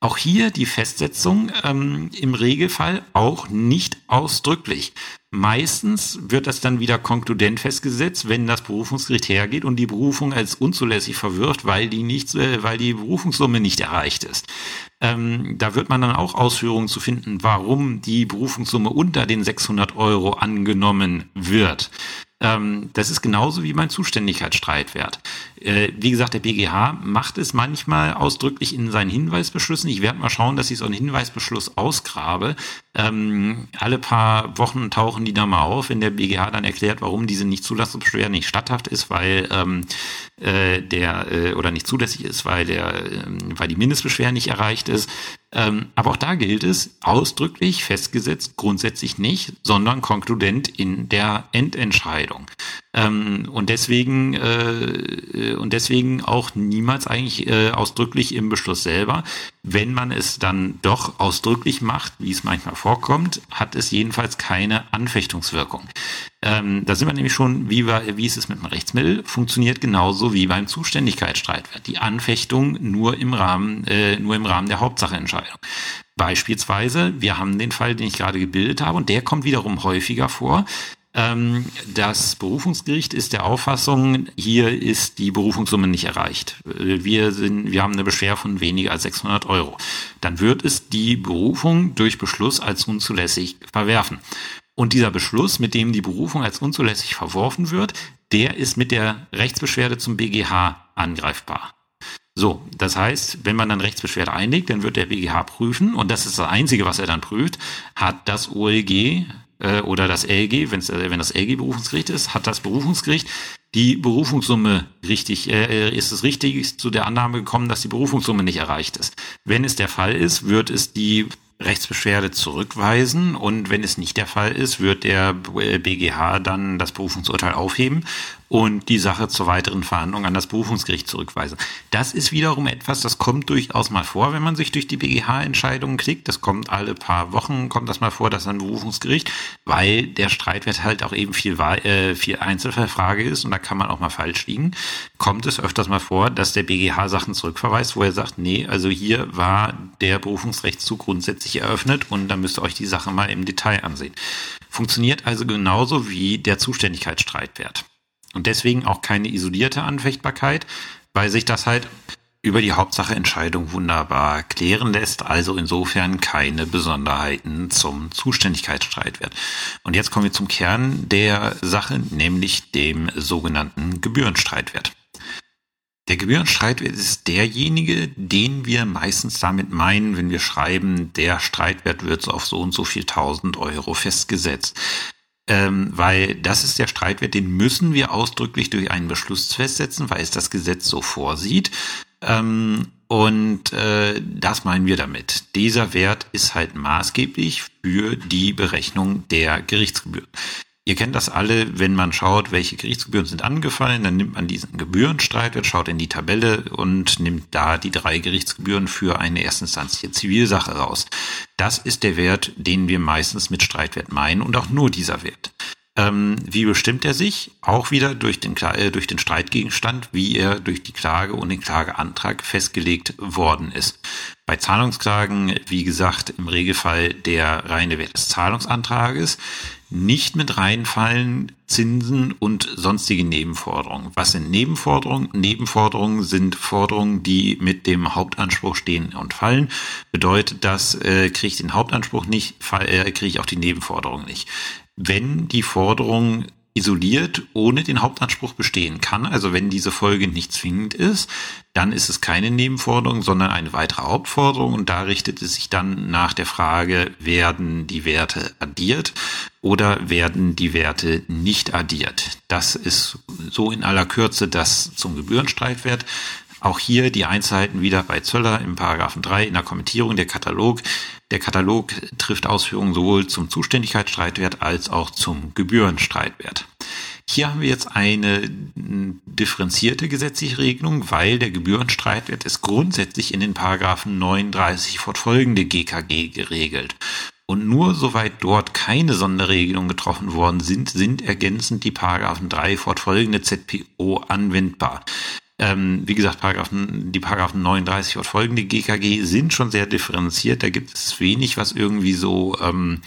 Auch hier die Festsetzung ähm, im Regelfall auch nicht ausdrücklich. Meistens wird das dann wieder konkludent festgesetzt, wenn das Berufungsgericht hergeht und die Berufung als unzulässig verwirft, weil die nicht, äh, weil die Berufungssumme nicht erreicht ist. Ähm, da wird man dann auch Ausführungen zu finden, warum die Berufungssumme unter den 600 Euro angenommen wird. Ähm, das ist genauso wie mein Zuständigkeitsstreitwert. Äh, wie gesagt, der BGH macht es manchmal ausdrücklich in seinen Hinweisbeschlüssen. Ich werde mal schauen, dass ich so einen Hinweisbeschluss ausgrabe. Ähm, alle paar Wochen tauchen die da mal auf, wenn der BGH dann erklärt, warum diese Nichtzulassungsbeschwerde nicht statthaft ist, weil ähm, äh, der äh, oder nicht zulässig ist, weil der, äh, weil die Mindestbeschwerde nicht erreicht ist. Ähm, aber auch da gilt es ausdrücklich festgesetzt, grundsätzlich nicht, sondern konkludent in der Endentscheidung. Ähm, und deswegen äh, und deswegen auch niemals eigentlich äh, ausdrücklich im Beschluss selber. Wenn man es dann doch ausdrücklich macht, wie es manchmal vorkommt, hat es jedenfalls keine Anfechtungswirkung. Ähm, da sind wir nämlich schon, wie, wir, wie ist es mit dem Rechtsmittel, funktioniert genauso wie beim Zuständigkeitsstreitwert. Die Anfechtung nur im Rahmen, äh, nur im Rahmen der Hauptsacheentscheidung. Beispielsweise, wir haben den Fall, den ich gerade gebildet habe, und der kommt wiederum häufiger vor. Ähm, das Berufungsgericht ist der Auffassung, hier ist die Berufungssumme nicht erreicht. Wir, sind, wir haben eine Beschwer von weniger als 600 Euro. Dann wird es die Berufung durch Beschluss als unzulässig verwerfen. Und dieser Beschluss, mit dem die Berufung als unzulässig verworfen wird, der ist mit der Rechtsbeschwerde zum BGH angreifbar. So, das heißt, wenn man dann Rechtsbeschwerde einlegt, dann wird der BGH prüfen, und das ist das Einzige, was er dann prüft, hat das OLG äh, oder das LG, wenn's, äh, wenn das LG Berufungsgericht ist, hat das Berufungsgericht die Berufungssumme richtig, äh, ist es richtig zu der Annahme gekommen, dass die Berufungssumme nicht erreicht ist. Wenn es der Fall ist, wird es die Rechtsbeschwerde zurückweisen und wenn es nicht der Fall ist, wird der BGH dann das Berufungsurteil aufheben und die Sache zur weiteren Verhandlung an das Berufungsgericht zurückweisen. Das ist wiederum etwas, das kommt durchaus mal vor, wenn man sich durch die BGH-Entscheidungen klickt. Das kommt alle paar Wochen, kommt das mal vor, dass ein Berufungsgericht, weil der Streitwert halt auch eben viel, äh, viel Einzelfallfrage ist und da kann man auch mal falsch liegen, kommt es öfters mal vor, dass der BGH Sachen zurückverweist, wo er sagt, nee, also hier war der Berufungsrechtszug grundsätzlich eröffnet und da müsst ihr euch die Sache mal im Detail ansehen. Funktioniert also genauso wie der Zuständigkeitsstreitwert. Und deswegen auch keine isolierte Anfechtbarkeit, weil sich das halt über die Hauptsacheentscheidung wunderbar klären lässt, also insofern keine Besonderheiten zum Zuständigkeitsstreitwert. Und jetzt kommen wir zum Kern der Sache, nämlich dem sogenannten Gebührenstreitwert. Der Gebührenstreitwert ist derjenige, den wir meistens damit meinen, wenn wir schreiben, der Streitwert wird auf so und so viel tausend Euro festgesetzt ähm, weil das ist der Streitwert, den müssen wir ausdrücklich durch einen Beschluss festsetzen, weil es das Gesetz so vorsieht. Ähm, und äh, das meinen wir damit. Dieser Wert ist halt maßgeblich für die Berechnung der Gerichtsgebühren. Ihr kennt das alle, wenn man schaut, welche Gerichtsgebühren sind angefallen, dann nimmt man diesen Gebührenstreitwert, schaut in die Tabelle und nimmt da die drei Gerichtsgebühren für eine erstinstanzliche Zivilsache raus. Das ist der Wert, den wir meistens mit Streitwert meinen und auch nur dieser Wert. Ähm, wie bestimmt er sich? Auch wieder durch den, äh, durch den Streitgegenstand, wie er durch die Klage und den Klageantrag festgelegt worden ist. Bei Zahlungsklagen, wie gesagt, im Regelfall der reine Wert des Zahlungsantrages nicht mit reinfallen Zinsen und sonstige Nebenforderungen. Was sind Nebenforderungen? Nebenforderungen sind Forderungen, die mit dem Hauptanspruch stehen und fallen. Bedeutet das, äh, kriege ich den Hauptanspruch nicht, äh, kriege ich auch die Nebenforderung nicht. Wenn die Forderung isoliert ohne den Hauptanspruch bestehen kann. Also wenn diese Folge nicht zwingend ist, dann ist es keine Nebenforderung, sondern eine weitere Hauptforderung und da richtet es sich dann nach der Frage, werden die Werte addiert oder werden die Werte nicht addiert. Das ist so in aller Kürze das zum Gebührenstreitwert. Auch hier die Einzelheiten wieder bei Zöller im Paragraphen 3 in der Kommentierung der Katalog. Der Katalog trifft Ausführungen sowohl zum Zuständigkeitsstreitwert als auch zum Gebührenstreitwert. Hier haben wir jetzt eine differenzierte gesetzliche Regelung, weil der Gebührenstreitwert ist grundsätzlich in den Paragraphen 39 fortfolgende GKG geregelt. Und nur soweit dort keine Sonderregelungen getroffen worden sind, sind ergänzend die Paragraphen 3 fortfolgende ZPO anwendbar. Ähm, wie gesagt, Paragraphen, die Paragraphen 39 und folgende GKG sind schon sehr differenziert. Da gibt es wenig, was irgendwie so, ähm,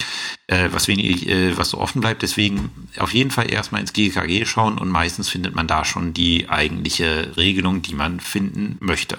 äh, was wenig, äh, was so offen bleibt. Deswegen auf jeden Fall erstmal ins GKG schauen und meistens findet man da schon die eigentliche Regelung, die man finden möchte.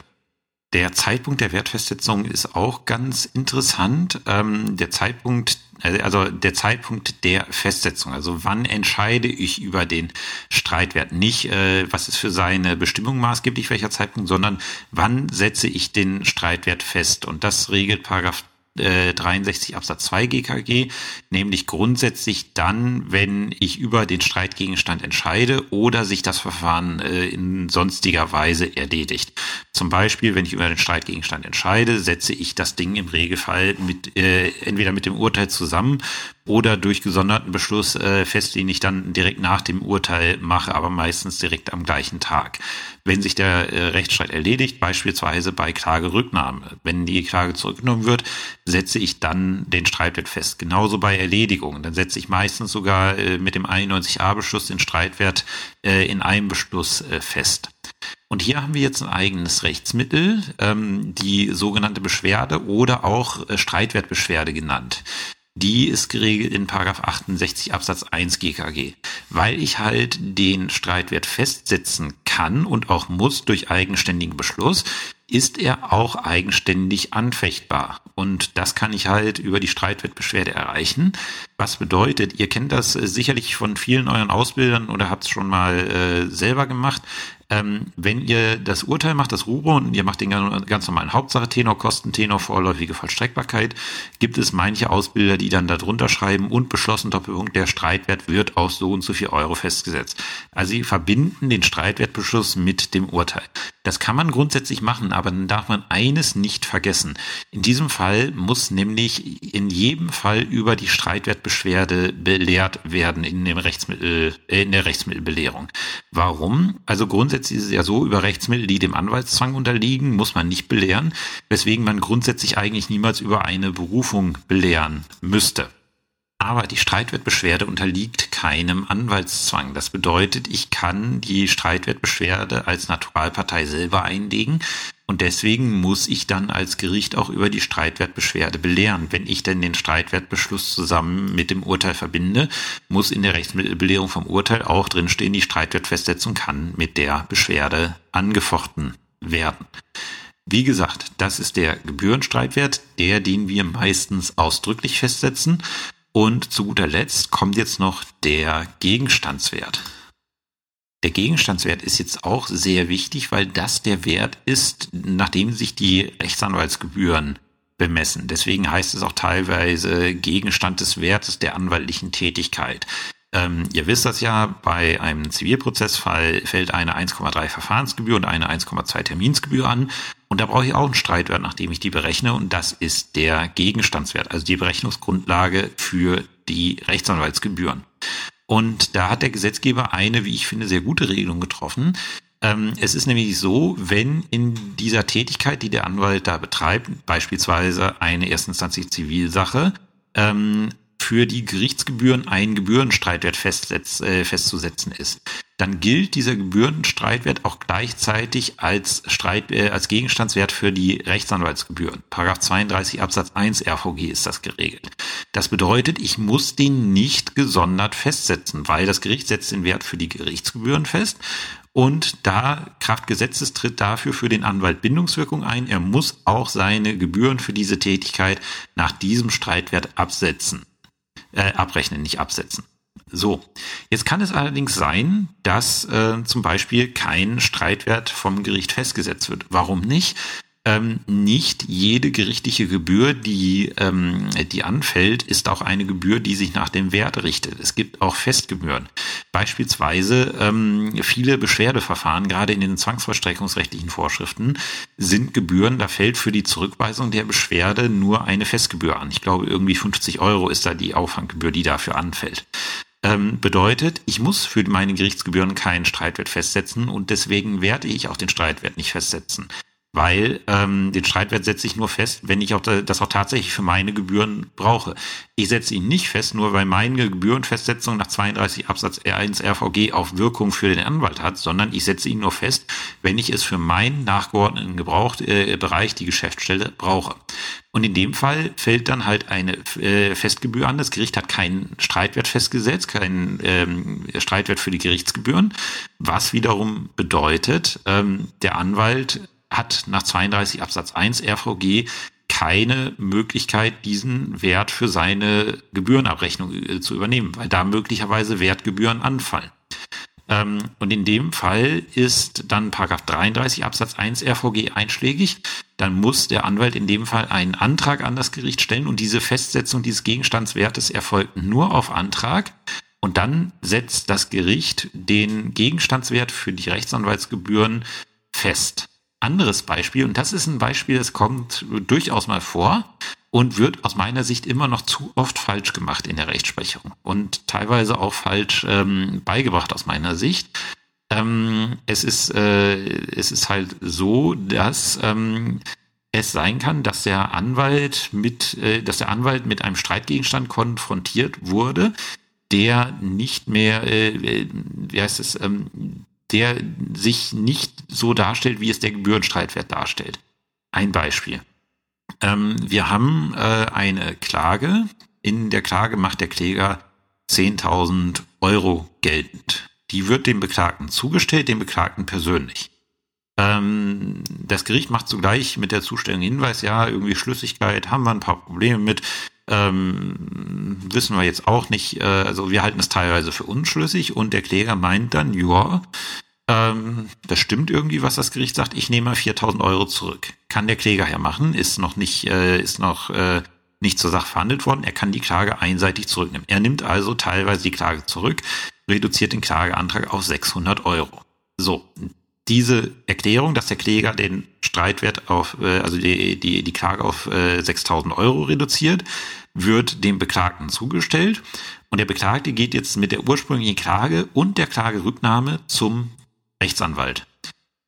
Der Zeitpunkt der Wertfestsetzung ist auch ganz interessant. Ähm, der Zeitpunkt, äh, also der Zeitpunkt der Festsetzung. Also wann entscheide ich über den Streitwert? Nicht, äh, was ist für seine Bestimmung maßgeblich, welcher Zeitpunkt, sondern wann setze ich den Streitwert fest? Und das regelt Paragraph 63 äh, Absatz 2 GKG, nämlich grundsätzlich dann, wenn ich über den Streitgegenstand entscheide oder sich das Verfahren äh, in sonstiger Weise erledigt. Zum Beispiel, wenn ich über den Streitgegenstand entscheide, setze ich das Ding im Regelfall mit äh, entweder mit dem Urteil zusammen oder durch gesonderten Beschluss äh, fest, den ich dann direkt nach dem Urteil mache, aber meistens direkt am gleichen Tag. Wenn sich der äh, Rechtsstreit erledigt, beispielsweise bei Klagerücknahme, wenn die Klage zurückgenommen wird, setze ich dann den Streitwert fest. Genauso bei Erledigung. Dann setze ich meistens sogar äh, mit dem 91a-Beschluss den Streitwert äh, in einem Beschluss äh, fest. Und hier haben wir jetzt ein eigenes Rechtsmittel, ähm, die sogenannte Beschwerde oder auch äh, Streitwertbeschwerde genannt die ist geregelt in Paragraph 68 Absatz 1 GKG, weil ich halt den Streitwert festsetzen kann und auch muss durch eigenständigen Beschluss, ist er auch eigenständig anfechtbar. Und das kann ich halt über die Streitwertbeschwerde erreichen. Was bedeutet, ihr kennt das sicherlich von vielen euren Ausbildern oder habt es schon mal äh, selber gemacht ähm, wenn ihr das Urteil macht, das Rubro, und ihr macht den ganz normalen Hauptsache Tenor, Kostentenor, vorläufige Vollstreckbarkeit, gibt es manche Ausbilder, die dann darunter schreiben und beschlossen Doppelpunkt, der Streitwert wird auf so und so viel Euro festgesetzt. Also sie verbinden den Streitwertbeschluss mit dem Urteil. Das kann man grundsätzlich machen, aber dann darf man eines nicht vergessen. In diesem Fall muss nämlich in jedem Fall über die Streitwertbeschwerde belehrt werden in dem Rechtsmittel, äh, in der Rechtsmittelbelehrung. Warum? Also grundsätzlich ist es ja so, über Rechtsmittel, die dem Anwaltszwang unterliegen, muss man nicht belehren, weswegen man grundsätzlich eigentlich niemals über eine Berufung belehren müsste. Aber die Streitwertbeschwerde unterliegt keinem Anwaltszwang. Das bedeutet, ich kann die Streitwertbeschwerde als Naturalpartei selber einlegen und deswegen muss ich dann als Gericht auch über die Streitwertbeschwerde belehren. Wenn ich denn den Streitwertbeschluss zusammen mit dem Urteil verbinde, muss in der Rechtsmittelbelehrung vom Urteil auch drinstehen, die Streitwertfestsetzung kann mit der Beschwerde angefochten werden. Wie gesagt, das ist der Gebührenstreitwert, der, den wir meistens ausdrücklich festsetzen. Und zu guter Letzt kommt jetzt noch der Gegenstandswert. Der Gegenstandswert ist jetzt auch sehr wichtig, weil das der Wert ist, nachdem sich die Rechtsanwaltsgebühren bemessen. Deswegen heißt es auch teilweise Gegenstand des Wertes der anwaltlichen Tätigkeit. Ähm, ihr wisst das ja, bei einem Zivilprozessfall fällt eine 1,3 Verfahrensgebühr und eine 1,2 Terminsgebühr an. Und da brauche ich auch einen Streitwert, nachdem ich die berechne. Und das ist der Gegenstandswert, also die Berechnungsgrundlage für die Rechtsanwaltsgebühren. Und da hat der Gesetzgeber eine, wie ich finde, sehr gute Regelung getroffen. Ähm, es ist nämlich so, wenn in dieser Tätigkeit, die der Anwalt da betreibt, beispielsweise eine erstinstanzliche Zivilsache, ähm, für die Gerichtsgebühren ein Gebührenstreitwert festsetz, äh, festzusetzen ist, dann gilt dieser Gebührenstreitwert auch gleichzeitig als Streit, äh, als Gegenstandswert für die Rechtsanwaltsgebühren. Paragraph 32 Absatz 1 RVG ist das geregelt. Das bedeutet, ich muss den nicht gesondert festsetzen, weil das Gericht setzt den Wert für die Gerichtsgebühren fest und da Kraft Gesetzes tritt dafür für den Anwalt Bindungswirkung ein. Er muss auch seine Gebühren für diese Tätigkeit nach diesem Streitwert absetzen äh, abrechnen, nicht absetzen. So, jetzt kann es allerdings sein, dass äh, zum Beispiel kein Streitwert vom Gericht festgesetzt wird. Warum nicht? Ähm, nicht jede gerichtliche Gebühr, die, ähm, die anfällt, ist auch eine Gebühr, die sich nach dem Wert richtet. Es gibt auch Festgebühren. Beispielsweise ähm, viele Beschwerdeverfahren, gerade in den zwangsvollstreckungsrechtlichen Vorschriften, sind Gebühren, da fällt für die Zurückweisung der Beschwerde nur eine Festgebühr an. Ich glaube, irgendwie 50 Euro ist da die Auffanggebühr, die dafür anfällt ähm, bedeutet, ich muss für meine Gerichtsgebühren keinen Streitwert festsetzen und deswegen werde ich auch den Streitwert nicht festsetzen. Weil ähm, den Streitwert setze ich nur fest, wenn ich auch das auch tatsächlich für meine Gebühren brauche. Ich setze ihn nicht fest, nur weil meine Gebührenfestsetzung nach 32 Absatz 1 RVG auf Wirkung für den Anwalt hat, sondern ich setze ihn nur fest, wenn ich es für meinen nachgeordneten Gebrauchbereich, äh, die Geschäftsstelle, brauche. Und in dem Fall fällt dann halt eine äh, Festgebühr an. Das Gericht hat keinen Streitwert festgesetzt, keinen ähm, Streitwert für die Gerichtsgebühren, was wiederum bedeutet, ähm, der Anwalt hat nach 32 Absatz 1 RVG keine Möglichkeit, diesen Wert für seine Gebührenabrechnung äh, zu übernehmen, weil da möglicherweise Wertgebühren anfallen. Ähm, und in dem Fall ist dann Paragraph 33 Absatz 1 RVG einschlägig. Dann muss der Anwalt in dem Fall einen Antrag an das Gericht stellen und diese Festsetzung dieses Gegenstandswertes erfolgt nur auf Antrag. Und dann setzt das Gericht den Gegenstandswert für die Rechtsanwaltsgebühren fest anderes Beispiel, und das ist ein Beispiel, das kommt durchaus mal vor und wird aus meiner Sicht immer noch zu oft falsch gemacht in der Rechtsprechung und teilweise auch falsch ähm, beigebracht aus meiner Sicht. Ähm, es, ist, äh, es ist halt so, dass ähm, es sein kann, dass der Anwalt mit, äh, dass der Anwalt mit einem Streitgegenstand konfrontiert wurde, der nicht mehr, äh, äh wie heißt es, ähm, der sich nicht so darstellt, wie es der Gebührenstreitwert darstellt. Ein Beispiel. Ähm, wir haben äh, eine Klage. In der Klage macht der Kläger 10.000 Euro geltend. Die wird dem Beklagten zugestellt, dem Beklagten persönlich. Ähm, das Gericht macht zugleich mit der Zustellung Hinweis, ja, irgendwie Schlüssigkeit, haben wir ein paar Probleme mit, ähm, wissen wir jetzt auch nicht, äh, also wir halten es teilweise für unschlüssig und der Kläger meint dann, ja, ähm, das stimmt irgendwie, was das Gericht sagt, ich nehme 4000 Euro zurück. Kann der Kläger ja machen, ist noch nicht, äh, ist noch äh, nicht zur Sache verhandelt worden, er kann die Klage einseitig zurücknehmen. Er nimmt also teilweise die Klage zurück, reduziert den Klageantrag auf 600 Euro. So, diese Erklärung, dass der Kläger den Streitwert auf, äh, also die, die, die Klage auf äh, 6000 Euro reduziert, wird dem Beklagten zugestellt und der Beklagte geht jetzt mit der ursprünglichen Klage und der Klagerücknahme zum Rechtsanwalt.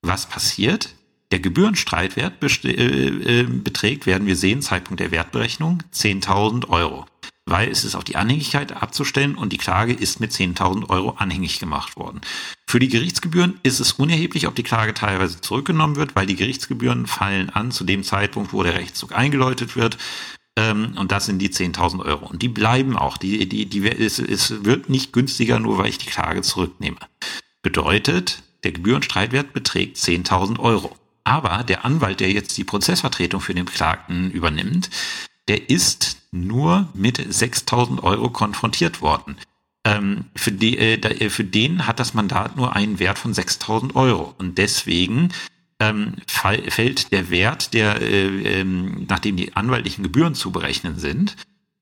Was passiert? Der Gebührenstreitwert äh, äh, beträgt, werden wir sehen, Zeitpunkt der Wertberechnung 10.000 Euro weil es ist auf die Anhängigkeit abzustellen und die Klage ist mit 10.000 Euro anhängig gemacht worden. Für die Gerichtsgebühren ist es unerheblich, ob die Klage teilweise zurückgenommen wird, weil die Gerichtsgebühren fallen an zu dem Zeitpunkt, wo der Rechtszug eingeläutet wird. Ähm, und das sind die 10.000 Euro. Und die bleiben auch. Die, die, die, es, es wird nicht günstiger, nur weil ich die Klage zurücknehme. Bedeutet, der Gebührenstreitwert beträgt 10.000 Euro. Aber der Anwalt, der jetzt die Prozessvertretung für den Beklagten übernimmt, der ist nur mit 6000 Euro konfrontiert worden. Ähm, für, die, äh, äh, für den hat das Mandat nur einen Wert von 6000 Euro. Und deswegen ähm, fall, fällt der Wert, der, äh, ähm, nachdem die anwaltlichen Gebühren zu berechnen sind,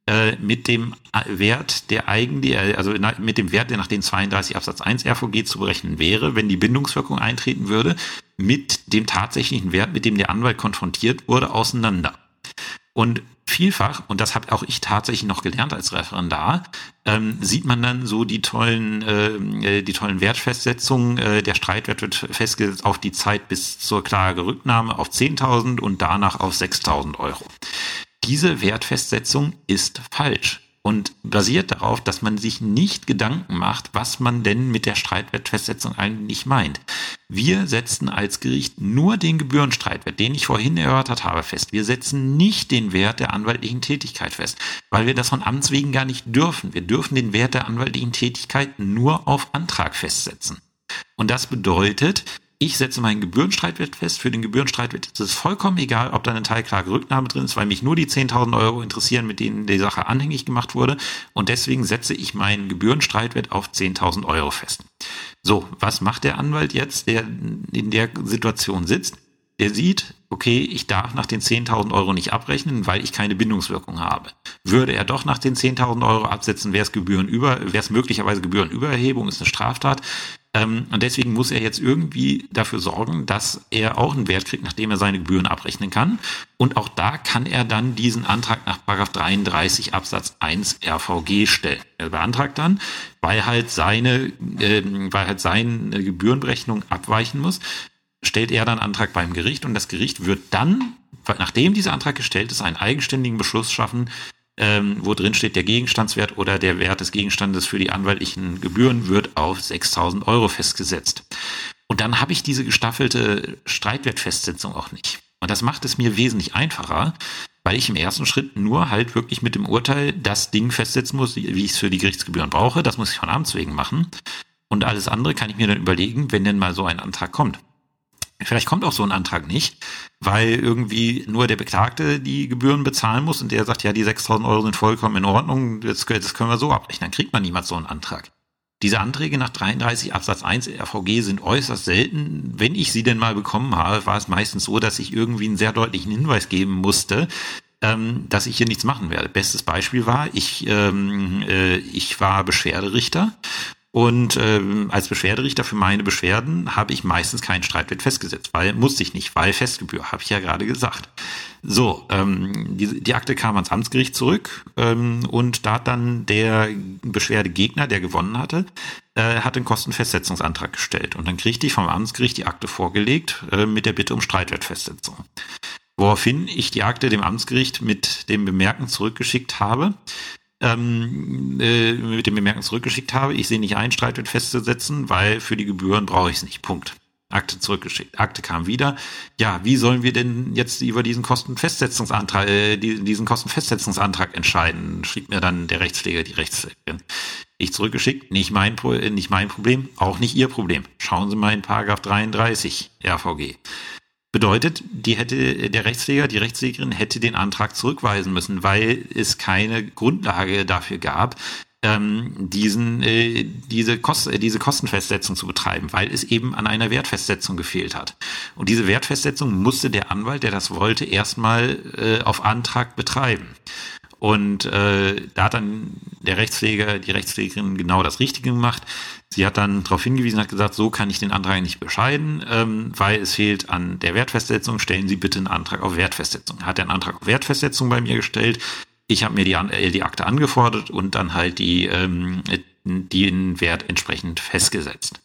äh, mit dem Wert, der äh, also mit dem Wert, der nach den 32 Absatz 1 RVG zu berechnen wäre, wenn die Bindungswirkung eintreten würde, mit dem tatsächlichen Wert, mit dem der Anwalt konfrontiert wurde, auseinander. Und vielfach, und das habe auch ich tatsächlich noch gelernt als Referendar, ähm, sieht man dann so die tollen, äh, die tollen Wertfestsetzungen. Äh, der Streitwert wird festgesetzt auf die Zeit bis zur Klagerücknahme auf 10.000 und danach auf 6.000 Euro. Diese Wertfestsetzung ist falsch und basiert darauf, dass man sich nicht Gedanken macht, was man denn mit der Streitwertfestsetzung eigentlich meint. Wir setzen als Gericht nur den Gebührenstreitwert, den ich vorhin erörtert habe, fest. Wir setzen nicht den Wert der anwaltlichen Tätigkeit fest, weil wir das von Amts wegen gar nicht dürfen. Wir dürfen den Wert der anwaltlichen Tätigkeit nur auf Antrag festsetzen. Und das bedeutet, ich setze meinen Gebührenstreitwert fest. Für den Gebührenstreitwert ist es vollkommen egal, ob da eine Teilklage-Rücknahme drin ist, weil mich nur die 10.000 Euro interessieren, mit denen die Sache anhängig gemacht wurde. Und deswegen setze ich meinen Gebührenstreitwert auf 10.000 Euro fest. So, was macht der Anwalt jetzt, der in der Situation sitzt? Der sieht, okay, ich darf nach den 10.000 Euro nicht abrechnen, weil ich keine Bindungswirkung habe. Würde er doch nach den 10.000 Euro absetzen, wäre es Gebührenüber, wäre es möglicherweise Gebührenübererhebung, ist eine Straftat. Ähm, und deswegen muss er jetzt irgendwie dafür sorgen, dass er auch einen Wert kriegt, nachdem er seine Gebühren abrechnen kann. Und auch da kann er dann diesen Antrag nach 33 Absatz 1 RVG stellen. Er beantragt dann, weil halt seine, äh, weil halt seine Gebührenberechnung abweichen muss, stellt er dann Antrag beim Gericht und das Gericht wird dann, nachdem dieser Antrag gestellt ist, einen eigenständigen Beschluss schaffen, ähm, wo drin steht, der Gegenstandswert oder der Wert des Gegenstandes für die anwaltlichen Gebühren wird auf 6.000 Euro festgesetzt. Und dann habe ich diese gestaffelte Streitwertfestsetzung auch nicht. Und das macht es mir wesentlich einfacher, weil ich im ersten Schritt nur halt wirklich mit dem Urteil das Ding festsetzen muss, wie ich es für die Gerichtsgebühren brauche. Das muss ich von Amts wegen machen. Und alles andere kann ich mir dann überlegen, wenn denn mal so ein Antrag kommt. Vielleicht kommt auch so ein Antrag nicht, weil irgendwie nur der Beklagte die Gebühren bezahlen muss und der sagt, ja, die 6000 Euro sind vollkommen in Ordnung, das, das können wir so abrechnen. Dann kriegt man niemals so einen Antrag. Diese Anträge nach 33 Absatz 1 RVG sind äußerst selten. Wenn ich sie denn mal bekommen habe, war es meistens so, dass ich irgendwie einen sehr deutlichen Hinweis geben musste, ähm, dass ich hier nichts machen werde. Bestes Beispiel war, ich, ähm, äh, ich war Beschwerderichter und ähm, als Beschwerderichter für meine Beschwerden habe ich meistens keinen Streitwert festgesetzt, weil musste ich nicht, weil Festgebühr, habe ich ja gerade gesagt. So, ähm, die, die Akte kam ans Amtsgericht zurück ähm, und da hat dann der Beschwerdegegner, der gewonnen hatte, äh, hat einen Kostenfestsetzungsantrag gestellt. Und dann kriegte ich vom Amtsgericht die Akte vorgelegt äh, mit der Bitte um Streitwertfestsetzung. Woraufhin ich die Akte dem Amtsgericht mit dem Bemerken zurückgeschickt habe, ähm, äh, mit dem Bemerken zurückgeschickt habe. Ich sehe nicht ein, Streitwert festzusetzen, weil für die Gebühren brauche ich es nicht. Punkt. Akte zurückgeschickt. Akte kam wieder. Ja, wie sollen wir denn jetzt über diesen Kostenfestsetzungsantrag, äh, diesen Kostenfestsetzungsantrag entscheiden? Schrieb mir dann der Rechtspfleger, die Rechtspflegerin. Ich zurückgeschickt, nicht mein, nicht mein Problem, auch nicht Ihr Problem. Schauen Sie mal in Paragraph 33 RVG. Bedeutet, die hätte, der Rechtspfleger, die Rechtspflegerin hätte den Antrag zurückweisen müssen, weil es keine Grundlage dafür gab, ähm, diesen, äh, diese, Kost, äh, diese Kostenfestsetzung zu betreiben, weil es eben an einer Wertfestsetzung gefehlt hat. Und diese Wertfestsetzung musste der Anwalt, der das wollte, erstmal äh, auf Antrag betreiben. Und äh, da hat dann der Rechtspfleger, die Rechtspflegerin genau das Richtige gemacht. Sie hat dann darauf hingewiesen, hat gesagt, so kann ich den Antrag nicht bescheiden, ähm, weil es fehlt an der Wertfestsetzung. Stellen Sie bitte einen Antrag auf Wertfestsetzung. Hat er einen Antrag auf Wertfestsetzung bei mir gestellt. Ich habe mir die, äh, die Akte angefordert und dann halt die, ähm, den Wert entsprechend festgesetzt.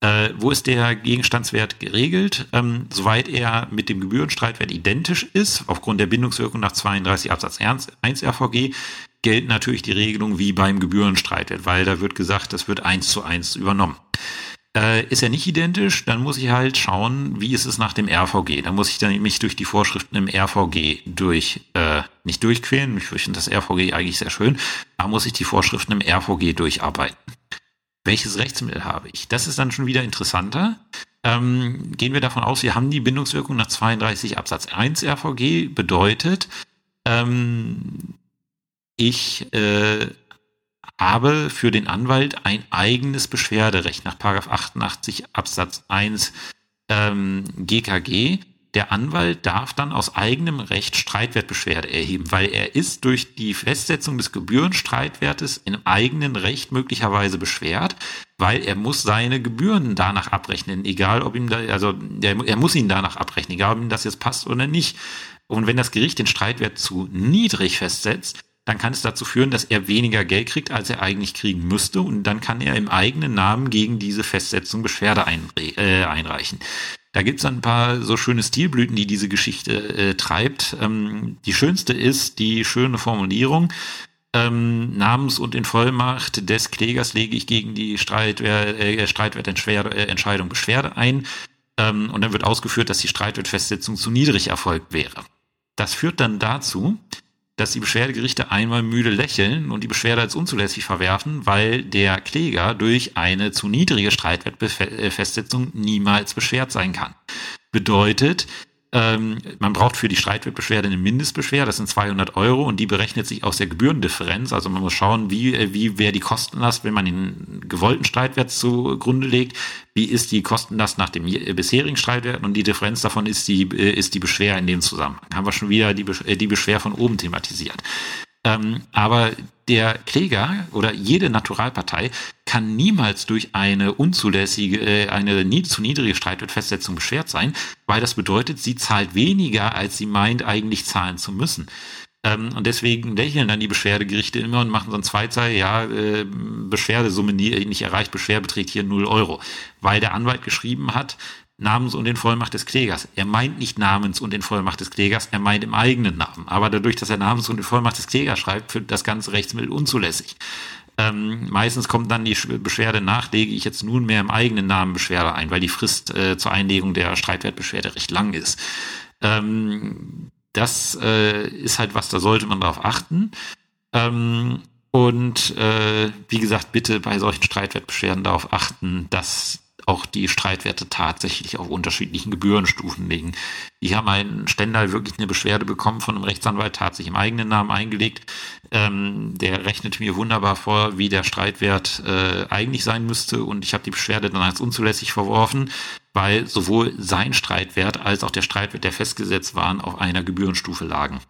Äh, wo ist der Gegenstandswert geregelt? Ähm, soweit er mit dem Gebührenstreitwert identisch ist, aufgrund der Bindungswirkung nach 32 Absatz 1 RVG, gelten natürlich die Regelungen wie beim Gebührenstreitwert, weil da wird gesagt, das wird eins zu eins übernommen. Äh, ist er nicht identisch, dann muss ich halt schauen, wie ist es nach dem RVG. Da muss ich dann mich durch die Vorschriften im RVG durch, äh, nicht durchquälen, ich finde das RVG eigentlich sehr schön, da muss ich die Vorschriften im RVG durcharbeiten welches Rechtsmittel habe ich? Das ist dann schon wieder interessanter. Ähm, gehen wir davon aus, wir haben die Bindungswirkung nach 32 Absatz 1 RVG, bedeutet, ähm, ich äh, habe für den Anwalt ein eigenes Beschwerderecht nach 88 Absatz 1 ähm, GKG der Anwalt darf dann aus eigenem Recht Streitwertbeschwerde erheben, weil er ist durch die Festsetzung des Gebührenstreitwertes im eigenen Recht möglicherweise beschwert, weil er muss seine Gebühren danach abrechnen, egal ob ihm da, also er, er muss ihn danach abrechnen, egal ob ihm das jetzt passt oder nicht. Und wenn das Gericht den Streitwert zu niedrig festsetzt, dann kann es dazu führen, dass er weniger Geld kriegt, als er eigentlich kriegen müsste. Und dann kann er im eigenen Namen gegen diese Festsetzung Beschwerde äh, einreichen. Da gibt's ein paar so schöne Stilblüten, die diese Geschichte äh, treibt. Ähm, die schönste ist die schöne Formulierung. Ähm, namens- und in Vollmacht des Klägers lege ich gegen die Streitwer äh, Streitwertentscheidung Beschwerde ein. Ähm, und dann wird ausgeführt, dass die Streitwertfestsetzung zu niedrig erfolgt wäre. Das führt dann dazu, dass die Beschwerdegerichte einmal müde lächeln und die Beschwerde als unzulässig verwerfen, weil der Kläger durch eine zu niedrige Streitwertfestsetzung niemals beschwert sein kann. Bedeutet, ähm, man braucht für die Streitwettbeschwerde eine Mindestbeschwerde, das sind 200 Euro und die berechnet sich aus der Gebührendifferenz. Also man muss schauen, wie, äh, wie wäre die Kostenlast, wenn man den gewollten Streitwert zugrunde legt, wie ist die Kostenlast nach dem bisherigen Streitwert und die Differenz davon ist die, äh, ist die Beschwer in dem Zusammenhang. Haben wir schon wieder die, äh, die Beschwer von oben thematisiert. Ähm, aber der Kläger oder jede Naturalpartei kann niemals durch eine unzulässige, äh, eine nie, zu niedrige Streitwertfestsetzung beschwert sein, weil das bedeutet, sie zahlt weniger, als sie meint, eigentlich zahlen zu müssen. Ähm, und deswegen lächeln dann die Beschwerdegerichte immer und machen so ein Zweizeilen, ja, äh, Beschwerdesumme nie, nicht erreicht, Beschwer beträgt hier 0 Euro. Weil der Anwalt geschrieben hat, namens und in Vollmacht des Klägers. Er meint nicht namens und in Vollmacht des Klägers, er meint im eigenen Namen. Aber dadurch, dass er namens und in Vollmacht des Klägers schreibt, wird das ganze Rechtsmittel unzulässig. Ähm, meistens kommt dann die Beschwerde nach, lege ich jetzt nunmehr im eigenen Namen Beschwerde ein, weil die Frist äh, zur Einlegung der Streitwertbeschwerde recht lang ist. Ähm, das äh, ist halt was, da sollte man darauf achten. Ähm, und äh, wie gesagt, bitte bei solchen Streitwertbeschwerden darauf achten, dass auch die Streitwerte tatsächlich auf unterschiedlichen Gebührenstufen liegen. Ich habe einen Stendal wirklich eine Beschwerde bekommen von einem Rechtsanwalt, hat sich im eigenen Namen eingelegt. Ähm, der rechnet mir wunderbar vor, wie der Streitwert äh, eigentlich sein müsste und ich habe die Beschwerde dann als unzulässig verworfen, weil sowohl sein Streitwert als auch der Streitwert, der festgesetzt waren, auf einer Gebührenstufe lagen.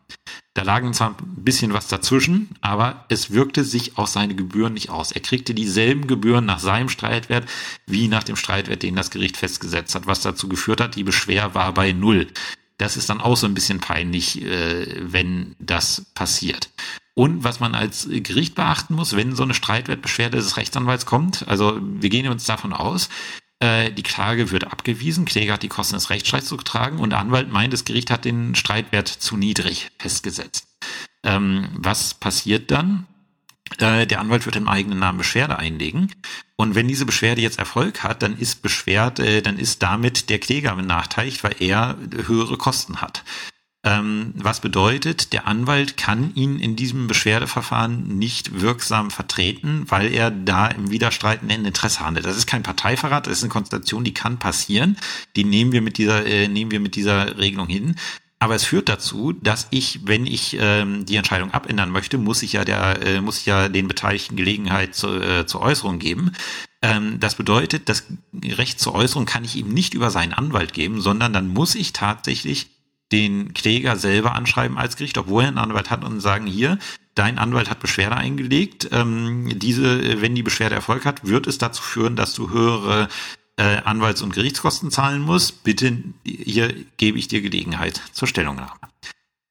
Da lagen zwar ein bisschen was dazwischen, aber es wirkte sich auf seine Gebühren nicht aus. Er kriegte dieselben Gebühren nach seinem Streitwert wie nach dem Streitwert, den das Gericht festgesetzt hat, was dazu geführt hat, die Beschwer war bei Null. Das ist dann auch so ein bisschen peinlich, äh, wenn das passiert. Und was man als Gericht beachten muss, wenn so eine Streitwertbeschwerde des Rechtsanwalts kommt, also wir gehen uns davon aus, äh, die Klage wird abgewiesen, Kläger hat die Kosten des Rechtsstreits zu tragen und der Anwalt meint, das Gericht hat den Streitwert zu niedrig festgesetzt. Ähm, was passiert dann? Äh, der Anwalt wird im eigenen Namen Beschwerde einlegen. Und wenn diese Beschwerde jetzt Erfolg hat, dann ist Beschwert, äh, dann ist damit der Kläger benachteiligt, weil er höhere Kosten hat. Ähm, was bedeutet, der Anwalt kann ihn in diesem Beschwerdeverfahren nicht wirksam vertreten, weil er da im widerstreitenden Interesse handelt. Das ist kein Parteiverrat, das ist eine Konstellation, die kann passieren. Die nehmen wir mit dieser, äh, nehmen wir mit dieser Regelung hin. Aber es führt dazu, dass ich, wenn ich ähm, die Entscheidung abändern möchte, muss ich ja der, äh, muss ich ja den Beteiligten Gelegenheit zu, äh, zur Äußerung geben. Ähm, das bedeutet, das Recht zur Äußerung kann ich ihm nicht über seinen Anwalt geben, sondern dann muss ich tatsächlich den Kläger selber anschreiben als Gericht, obwohl er einen Anwalt hat und sagen, hier, dein Anwalt hat Beschwerde eingelegt. Ähm, diese, wenn die Beschwerde Erfolg hat, wird es dazu führen, dass du höhere äh, Anwalts- und Gerichtskosten zahlen musst. Bitte, hier gebe ich dir Gelegenheit zur Stellungnahme.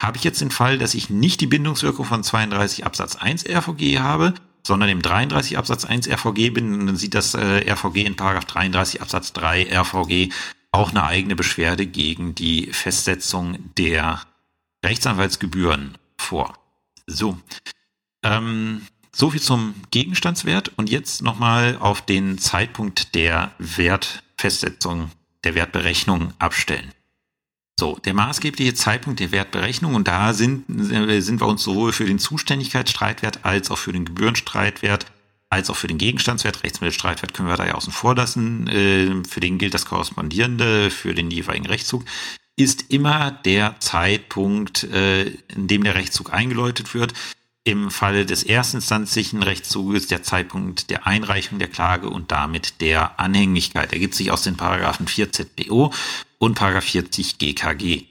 Habe ich jetzt den Fall, dass ich nicht die Bindungswirkung von 32 Absatz 1 RVG habe, sondern im 33 Absatz 1 RVG bin, dann sieht das äh, RVG in Paragraph 33 Absatz 3 RVG auch eine eigene Beschwerde gegen die Festsetzung der Rechtsanwaltsgebühren vor. So. Ähm, so viel zum Gegenstandswert und jetzt nochmal auf den Zeitpunkt der Wertfestsetzung, der Wertberechnung abstellen. So, der maßgebliche Zeitpunkt der Wertberechnung und da sind, sind wir uns sowohl für den Zuständigkeitsstreitwert als auch für den Gebührenstreitwert als auch für den Gegenstandswert, Rechtsmittelstreitwert können wir da ja außen vor lassen. Äh, für den gilt das Korrespondierende für den jeweiligen Rechtszug, ist immer der Zeitpunkt, äh, in dem der Rechtszug eingeläutet wird. Im Falle des erstinstanzlichen Rechtszuges der Zeitpunkt der Einreichung der Klage und damit der Anhänglichkeit. Ergibt sich aus den Paragraphen 4 ZBO und Paragraph 40 GKG.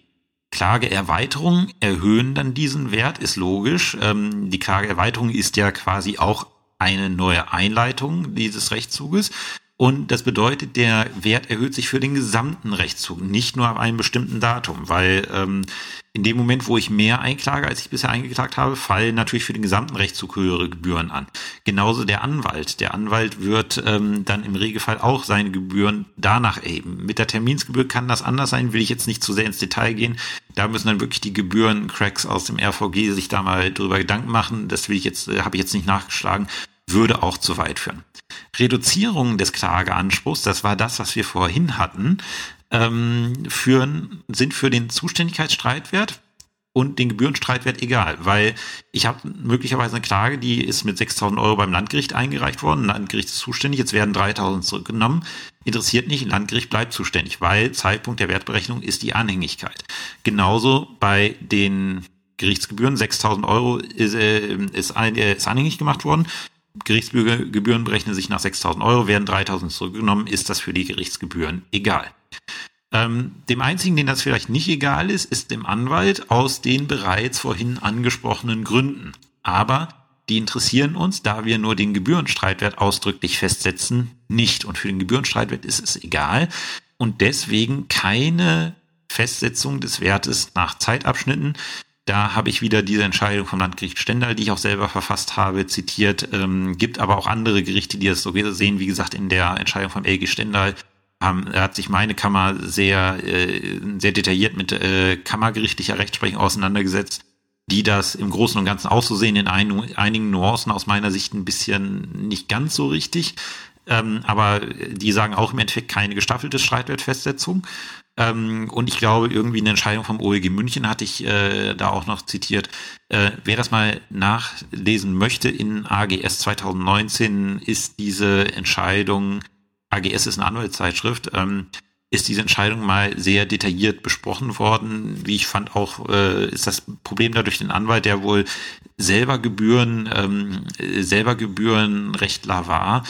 Klageerweiterungen erhöhen dann diesen Wert, ist logisch. Ähm, die Klageerweiterung ist ja quasi auch eine neue Einleitung dieses Rechtzuges. Und das bedeutet, der Wert erhöht sich für den gesamten Rechtszug, nicht nur ab einem bestimmten Datum, weil ähm, in dem Moment, wo ich mehr einklage, als ich bisher eingeklagt habe, fallen natürlich für den gesamten Rechtszug höhere Gebühren an. Genauso der Anwalt. Der Anwalt wird ähm, dann im Regelfall auch seine Gebühren danach erheben. Mit der Terminsgebühr kann das anders sein, will ich jetzt nicht zu sehr ins Detail gehen. Da müssen dann wirklich die Gebührencracks aus dem RVG sich da mal drüber Gedanken machen. Das will ich jetzt, äh, habe ich jetzt nicht nachgeschlagen würde auch zu weit führen. Reduzierung des Klageanspruchs, das war das, was wir vorhin hatten, ähm, führen, sind für den Zuständigkeitsstreitwert und den Gebührenstreitwert egal, weil ich habe möglicherweise eine Klage, die ist mit 6.000 Euro beim Landgericht eingereicht worden, Landgericht ist zuständig, jetzt werden 3.000 zurückgenommen, interessiert nicht, Landgericht bleibt zuständig, weil Zeitpunkt der Wertberechnung ist die Anhängigkeit. Genauso bei den Gerichtsgebühren, 6.000 Euro ist, äh, ist, ein, ist anhängig gemacht worden, Gerichtsgebühren berechnen sich nach 6.000 Euro, werden 3.000 zurückgenommen, ist das für die Gerichtsgebühren egal. Ähm, dem einzigen, den das vielleicht nicht egal ist, ist dem Anwalt aus den bereits vorhin angesprochenen Gründen. Aber die interessieren uns, da wir nur den Gebührenstreitwert ausdrücklich festsetzen, nicht. Und für den Gebührenstreitwert ist es egal. Und deswegen keine Festsetzung des Wertes nach Zeitabschnitten, da habe ich wieder diese Entscheidung vom Landgericht Stendal, die ich auch selber verfasst habe, zitiert. Ähm, gibt aber auch andere Gerichte, die das so sehen. Wie gesagt, in der Entscheidung vom LG Stendal haben, hat sich meine Kammer sehr, äh, sehr detailliert mit äh, kammergerichtlicher Rechtsprechung auseinandergesetzt, die das im Großen und Ganzen auch so sehen, in ein, einigen Nuancen aus meiner Sicht ein bisschen nicht ganz so richtig. Ähm, aber die sagen auch im Endeffekt keine gestaffelte Streitwertfestsetzung. Ähm, und ich glaube, irgendwie eine Entscheidung vom OEG München hatte ich äh, da auch noch zitiert. Äh, wer das mal nachlesen möchte, in AGS 2019 ist diese Entscheidung, AGS ist eine Anwaltszeitschrift, ähm, ist diese Entscheidung mal sehr detailliert besprochen worden. Wie ich fand, auch äh, ist das Problem dadurch den Anwalt, der wohl selber Gebühren, ähm, selber Gebührenrechtler war,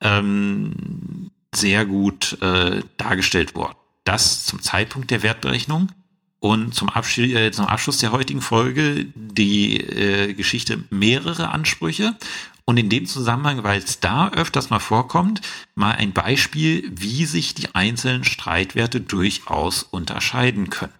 ähm, sehr gut äh, dargestellt worden. Das zum Zeitpunkt der Wertberechnung. Und zum, Absch äh, zum Abschluss der heutigen Folge die äh, Geschichte mehrere Ansprüche. Und in dem Zusammenhang, weil es da öfters mal vorkommt, mal ein Beispiel, wie sich die einzelnen Streitwerte durchaus unterscheiden können.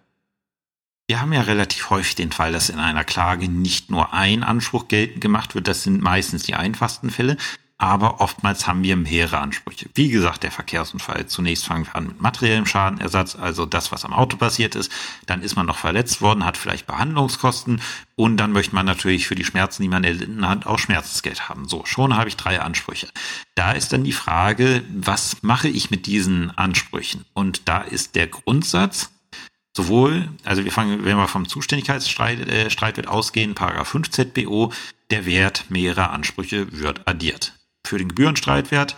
Wir haben ja relativ häufig den Fall, dass in einer Klage nicht nur ein Anspruch geltend gemacht wird. Das sind meistens die einfachsten Fälle, aber oftmals haben wir mehrere Ansprüche. Wie gesagt, der Verkehrsunfall. Zunächst fangen wir an mit materiellem Schadenersatz, also das, was am Auto passiert ist. Dann ist man noch verletzt worden, hat vielleicht Behandlungskosten und dann möchte man natürlich für die Schmerzen, die man erlitten hat, auch Schmerzensgeld haben. So, schon habe ich drei Ansprüche. Da ist dann die Frage, was mache ich mit diesen Ansprüchen? Und da ist der Grundsatz, sowohl, also wir fangen, wenn wir vom Zuständigkeitsstreit äh, Streitwert ausgehen, Paragraph 5 ZBO, der Wert mehrerer Ansprüche wird addiert für den Gebührenstreitwert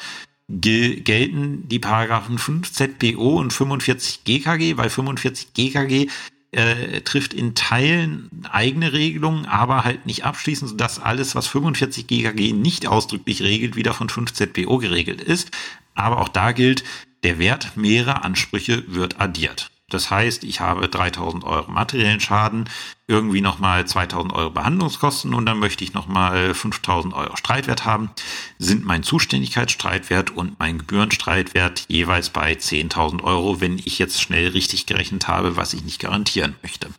gelten die Paragraphen 5 ZBO und 45 GKG, weil 45 GKG äh, trifft in Teilen eigene Regelungen, aber halt nicht abschließend, sodass alles, was 45 GKG nicht ausdrücklich regelt, wieder von 5 ZBO geregelt ist. Aber auch da gilt, der Wert mehrerer Ansprüche wird addiert. Das heißt, ich habe 3000 Euro materiellen Schaden, irgendwie nochmal 2000 Euro Behandlungskosten und dann möchte ich nochmal 5000 Euro Streitwert haben, sind mein Zuständigkeitsstreitwert und mein Gebührenstreitwert jeweils bei 10.000 Euro, wenn ich jetzt schnell richtig gerechnet habe, was ich nicht garantieren möchte.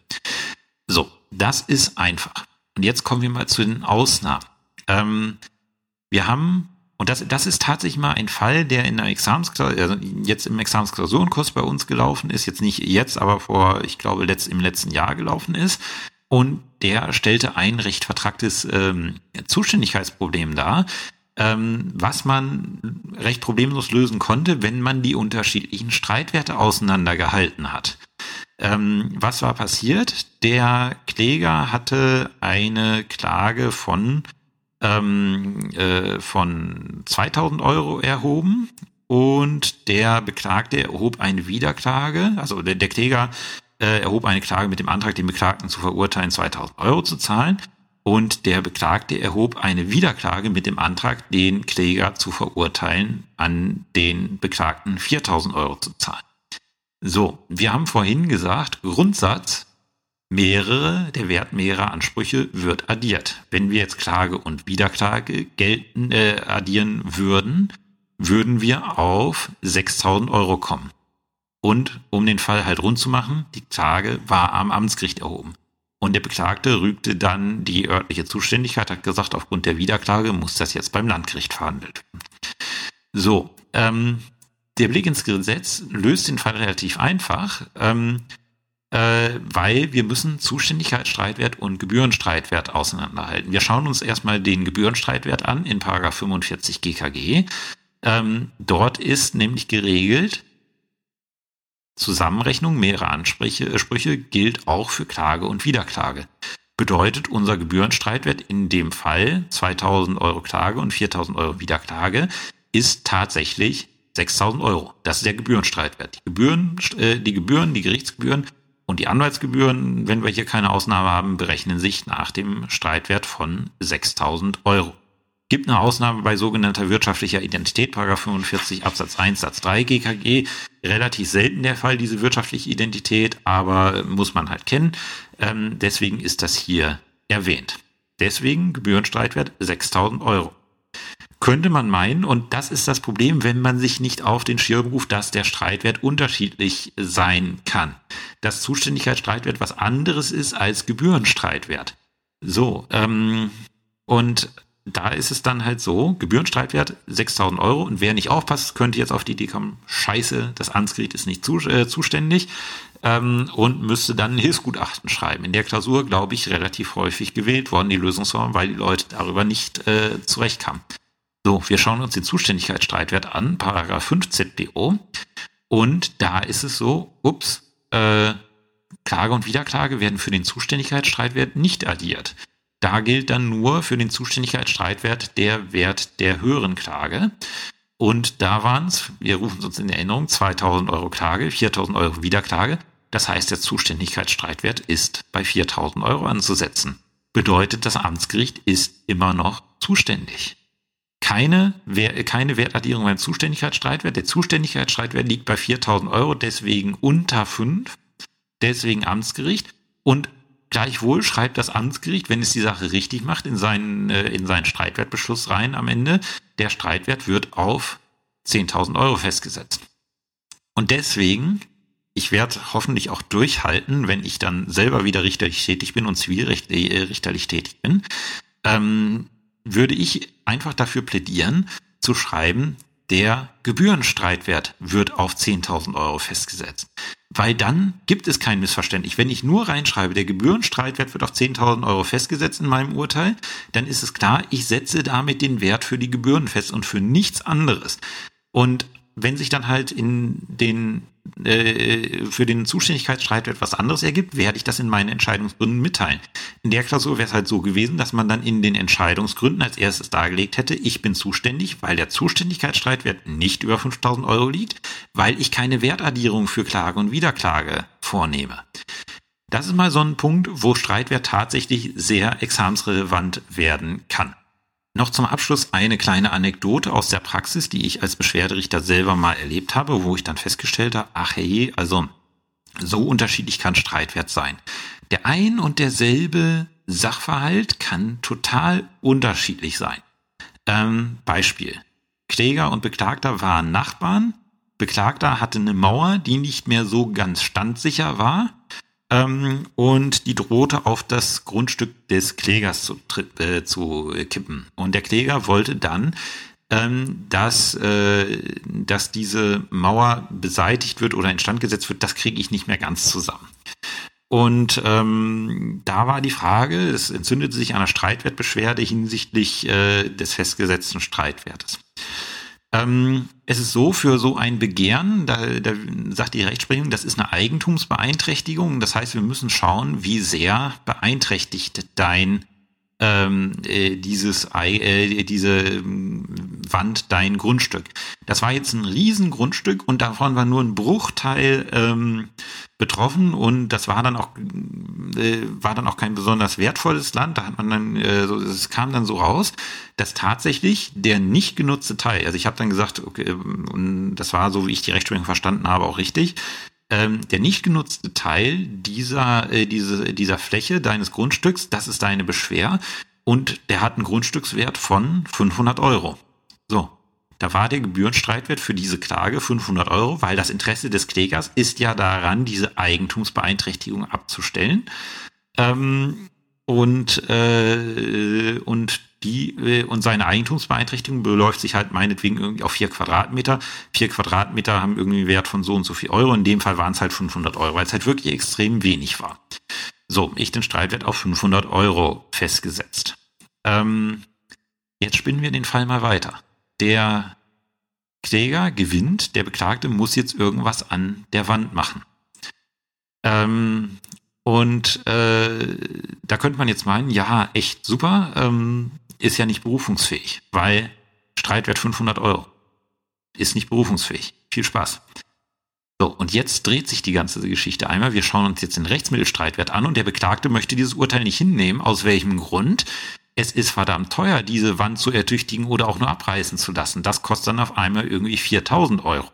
So, das ist einfach. Und jetzt kommen wir mal zu den Ausnahmen. Ähm, wir haben und das, das ist tatsächlich mal ein Fall, der in der Examensklausur, also jetzt im Examensklausurenkurs bei uns gelaufen ist, jetzt nicht jetzt, aber vor, ich glaube, letzt, im letzten Jahr gelaufen ist. Und der stellte ein recht vertragtes ähm, Zuständigkeitsproblem dar, ähm, was man recht problemlos lösen konnte, wenn man die unterschiedlichen Streitwerte auseinandergehalten hat. Ähm, was war passiert? Der Kläger hatte eine Klage von ähm, äh, von 2000 Euro erhoben und der Beklagte erhob eine Wiederklage, also der, der Kläger äh, erhob eine Klage mit dem Antrag, den Beklagten zu verurteilen, 2000 Euro zu zahlen. Und der Beklagte erhob eine Wiederklage mit dem Antrag, den Kläger zu verurteilen, an den Beklagten 4000 Euro zu zahlen. So, wir haben vorhin gesagt, Grundsatz, mehrere, der Wert mehrerer Ansprüche wird addiert. Wenn wir jetzt Klage und Wiederklage gelten, äh, addieren würden, würden wir auf 6000 Euro kommen. Und um den Fall halt rund zu machen, die Klage war am Amtsgericht erhoben. Und der Beklagte rügte dann die örtliche Zuständigkeit, hat gesagt, aufgrund der Wiederklage muss das jetzt beim Landgericht verhandelt werden. So, ähm, der Blick ins Gesetz löst den Fall relativ einfach. Ähm, äh, weil wir müssen Zuständigkeitsstreitwert und Gebührenstreitwert auseinanderhalten. Wir schauen uns erstmal den Gebührenstreitwert an in Paragraph 45 GKG. Ähm, dort ist nämlich geregelt, Zusammenrechnung mehrerer Ansprüche äh, Sprüche gilt auch für Klage und Wiederklage. Bedeutet unser Gebührenstreitwert in dem Fall 2000 Euro Klage und 4000 Euro Wiederklage ist tatsächlich 6000 Euro. Das ist der Gebührenstreitwert. Die Gebühren, äh, die Gebühren, die Gerichtsgebühren und die Anwaltsgebühren, wenn wir hier keine Ausnahme haben, berechnen sich nach dem Streitwert von 6000 Euro. Gibt eine Ausnahme bei sogenannter wirtschaftlicher Identität, 45 Absatz 1 Satz 3 GKG. Relativ selten der Fall, diese wirtschaftliche Identität, aber muss man halt kennen. Ähm, deswegen ist das hier erwähnt. Deswegen Gebührenstreitwert 6000 Euro könnte man meinen, und das ist das Problem, wenn man sich nicht auf den Schirm ruft, dass der Streitwert unterschiedlich sein kann. Dass Zuständigkeitsstreitwert was anderes ist als Gebührenstreitwert. So, ähm, und da ist es dann halt so, Gebührenstreitwert 6000 Euro und wer nicht aufpasst, könnte jetzt auf die Idee kommen, scheiße, das Amtsgericht ist nicht zu, äh, zuständig ähm, und müsste dann ein Hilfsgutachten schreiben. In der Klausur, glaube ich, relativ häufig gewählt worden, die Lösungsform, weil die Leute darüber nicht äh, zurechtkamen. So, wir schauen uns den Zuständigkeitsstreitwert an, Paragraph 5 ZBO. Und da ist es so, ups, äh, Klage und Wiederklage werden für den Zuständigkeitsstreitwert nicht addiert. Da gilt dann nur für den Zuständigkeitsstreitwert der Wert der höheren Klage. Und da waren es, wir rufen es uns in Erinnerung, 2000 Euro Klage, 4000 Euro Wiederklage. Das heißt, der Zuständigkeitsstreitwert ist bei 4000 Euro anzusetzen. Bedeutet, das Amtsgericht ist immer noch zuständig. Keine, keine Wertaddierung beim Zuständigkeitsstreitwert. Der Zuständigkeitsstreitwert liegt bei 4000 Euro, deswegen unter 5, deswegen Amtsgericht. Und Gleichwohl schreibt das Amtsgericht, wenn es die Sache richtig macht, in seinen, äh, in seinen Streitwertbeschluss rein am Ende, der Streitwert wird auf 10.000 Euro festgesetzt. Und deswegen, ich werde hoffentlich auch durchhalten, wenn ich dann selber wieder richterlich tätig bin und zivilrichterlich tätig bin, ähm, würde ich einfach dafür plädieren, zu schreiben, der Gebührenstreitwert wird auf 10.000 Euro festgesetzt. Weil dann gibt es kein Missverständnis. Wenn ich nur reinschreibe, der Gebührenstreitwert wird auf 10.000 Euro festgesetzt in meinem Urteil, dann ist es klar, ich setze damit den Wert für die Gebühren fest und für nichts anderes. Und wenn sich dann halt in den äh, für den Zuständigkeitsstreit etwas anderes ergibt, werde ich das in meinen Entscheidungsgründen mitteilen. In der Klausur wäre es halt so gewesen, dass man dann in den Entscheidungsgründen als erstes dargelegt hätte, ich bin zuständig, weil der Zuständigkeitsstreitwert nicht über 5000 Euro liegt, weil ich keine Wertaddierung für Klage und Wiederklage vornehme. Das ist mal so ein Punkt, wo Streitwert tatsächlich sehr examensrelevant werden kann. Noch zum Abschluss eine kleine Anekdote aus der Praxis, die ich als Beschwerderichter selber mal erlebt habe, wo ich dann festgestellt habe, ach hey, also so unterschiedlich kann Streitwert sein. Der ein und derselbe Sachverhalt kann total unterschiedlich sein. Ähm, Beispiel. Kläger und Beklagter waren Nachbarn. Beklagter hatte eine Mauer, die nicht mehr so ganz standsicher war ähm, und die drohte auf das Grundstück des Klägers zu, äh, zu kippen. Und der Kläger wollte dann ähm, dass, äh, dass diese Mauer beseitigt wird oder instand gesetzt wird, das kriege ich nicht mehr ganz zusammen. Und ähm, da war die Frage, es entzündete sich eine Streitwertbeschwerde hinsichtlich äh, des festgesetzten Streitwertes. Ähm, es ist so, für so ein Begehren, da, da sagt die Rechtsprechung, das ist eine Eigentumsbeeinträchtigung. Das heißt, wir müssen schauen, wie sehr beeinträchtigt dein ähm, äh, dieses äh, diese Wand dein Grundstück. Das war jetzt ein Riesengrundstück und davon war nur ein Bruchteil ähm, betroffen und das war dann auch äh, war dann auch kein besonders wertvolles Land. Da hat man dann äh, so, es kam dann so raus, dass tatsächlich der nicht genutzte Teil, also ich habe dann gesagt, okay, und das war so wie ich die Rechtsprechung verstanden habe auch richtig, ähm, der nicht genutzte Teil dieser, äh, diese, dieser Fläche deines Grundstücks, das ist deine Beschwer und der hat einen Grundstückswert von 500 Euro. So, da war der Gebührenstreitwert für diese Klage 500 Euro, weil das Interesse des Klägers ist ja daran, diese Eigentumsbeeinträchtigung abzustellen. Ähm, und, äh, und die äh, und seine Eigentumsbeeinträchtigung beläuft sich halt meinetwegen irgendwie auf vier Quadratmeter. Vier Quadratmeter haben irgendwie einen Wert von so und so viel Euro. In dem Fall waren es halt 500 Euro, weil es halt wirklich extrem wenig war. So, ich den Streitwert auf 500 Euro festgesetzt. Ähm, jetzt spinnen wir den Fall mal weiter. Der Kläger gewinnt, der Beklagte muss jetzt irgendwas an der Wand machen. Ähm, und äh, da könnte man jetzt meinen, ja, echt super, ähm, ist ja nicht berufungsfähig, weil Streitwert 500 Euro ist nicht berufungsfähig. Viel Spaß. So, und jetzt dreht sich die ganze Geschichte einmal. Wir schauen uns jetzt den Rechtsmittelstreitwert an und der Beklagte möchte dieses Urteil nicht hinnehmen. Aus welchem Grund? Es ist verdammt teuer, diese Wand zu ertüchtigen oder auch nur abreißen zu lassen. Das kostet dann auf einmal irgendwie 4000 Euro.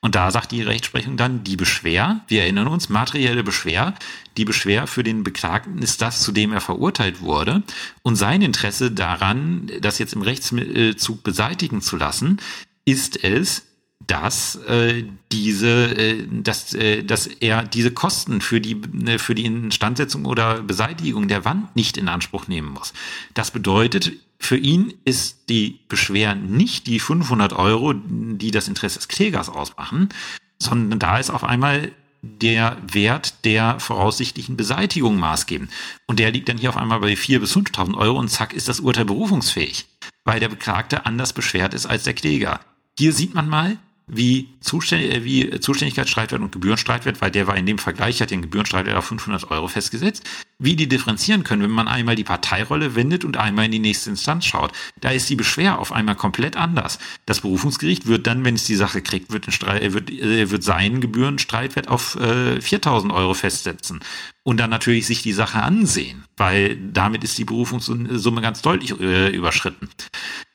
Und da sagt die Rechtsprechung dann, die Beschwer, wir erinnern uns, materielle Beschwer, die Beschwer für den Beklagten ist das, zu dem er verurteilt wurde. Und sein Interesse daran, das jetzt im Rechtszug beseitigen zu lassen, ist es, dass äh, diese, äh, dass, äh, dass er diese Kosten für die äh, für die Instandsetzung oder Beseitigung der Wand nicht in Anspruch nehmen muss. Das bedeutet, für ihn ist die Beschwer nicht die 500 Euro, die das Interesse des Klägers ausmachen, sondern da ist auf einmal der Wert der voraussichtlichen Beseitigung maßgebend. Und der liegt dann hier auf einmal bei 4.000 bis 5.000 Euro und zack ist das Urteil berufungsfähig, weil der Beklagte anders beschwert ist als der Kläger. Hier sieht man mal, wie, Zuständ äh, wie Zuständigkeitsstreitwert und Gebührenstreitwert, weil der war in dem Vergleich, hat den Gebührenstreitwert auf 500 Euro festgesetzt, wie die differenzieren können, wenn man einmal die Parteirolle wendet und einmal in die nächste Instanz schaut. Da ist die Beschwer auf einmal komplett anders. Das Berufungsgericht wird dann, wenn es die Sache kriegt, wird, Streit, wird, äh, wird seinen Gebührenstreitwert auf äh, 4000 Euro festsetzen und dann natürlich sich die Sache ansehen, weil damit ist die Berufungssumme ganz deutlich äh, überschritten.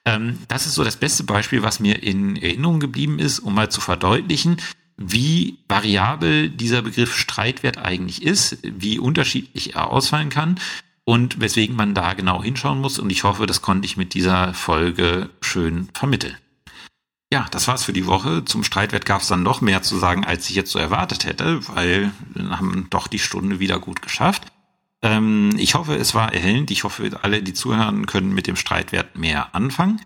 Ähm, das ist so das beste Beispiel, was mir in Erinnerung geblieben ist, um mal zu verdeutlichen, wie variabel dieser Begriff Streitwert eigentlich ist, wie unterschiedlich er ausfallen kann und weswegen man da genau hinschauen muss. Und ich hoffe, das konnte ich mit dieser Folge schön vermitteln. Ja, das war's für die Woche. Zum Streitwert gab es dann noch mehr zu sagen, als ich jetzt so erwartet hätte, weil wir haben doch die Stunde wieder gut geschafft. Ähm, ich hoffe, es war erhellend. Ich hoffe, alle, die zuhören, können mit dem Streitwert mehr anfangen.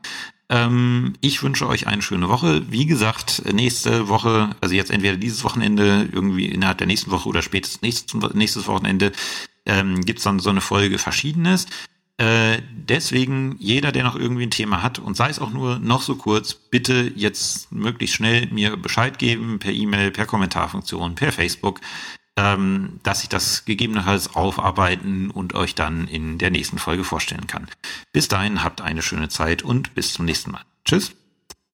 Ähm, ich wünsche euch eine schöne Woche. Wie gesagt, nächste Woche, also jetzt entweder dieses Wochenende, irgendwie innerhalb der nächsten Woche oder spätestens nächstes, nächstes Wochenende, ähm, gibt dann so eine Folge Verschiedenes. Äh, deswegen, jeder, der noch irgendwie ein Thema hat und sei es auch nur noch so kurz, bitte jetzt möglichst schnell mir Bescheid geben, per E-Mail, per Kommentarfunktion, per Facebook ähm, dass ich das gegebenenfalls aufarbeiten und euch dann in der nächsten Folge vorstellen kann. Bis dahin habt eine schöne Zeit und bis zum nächsten Mal. Tschüss.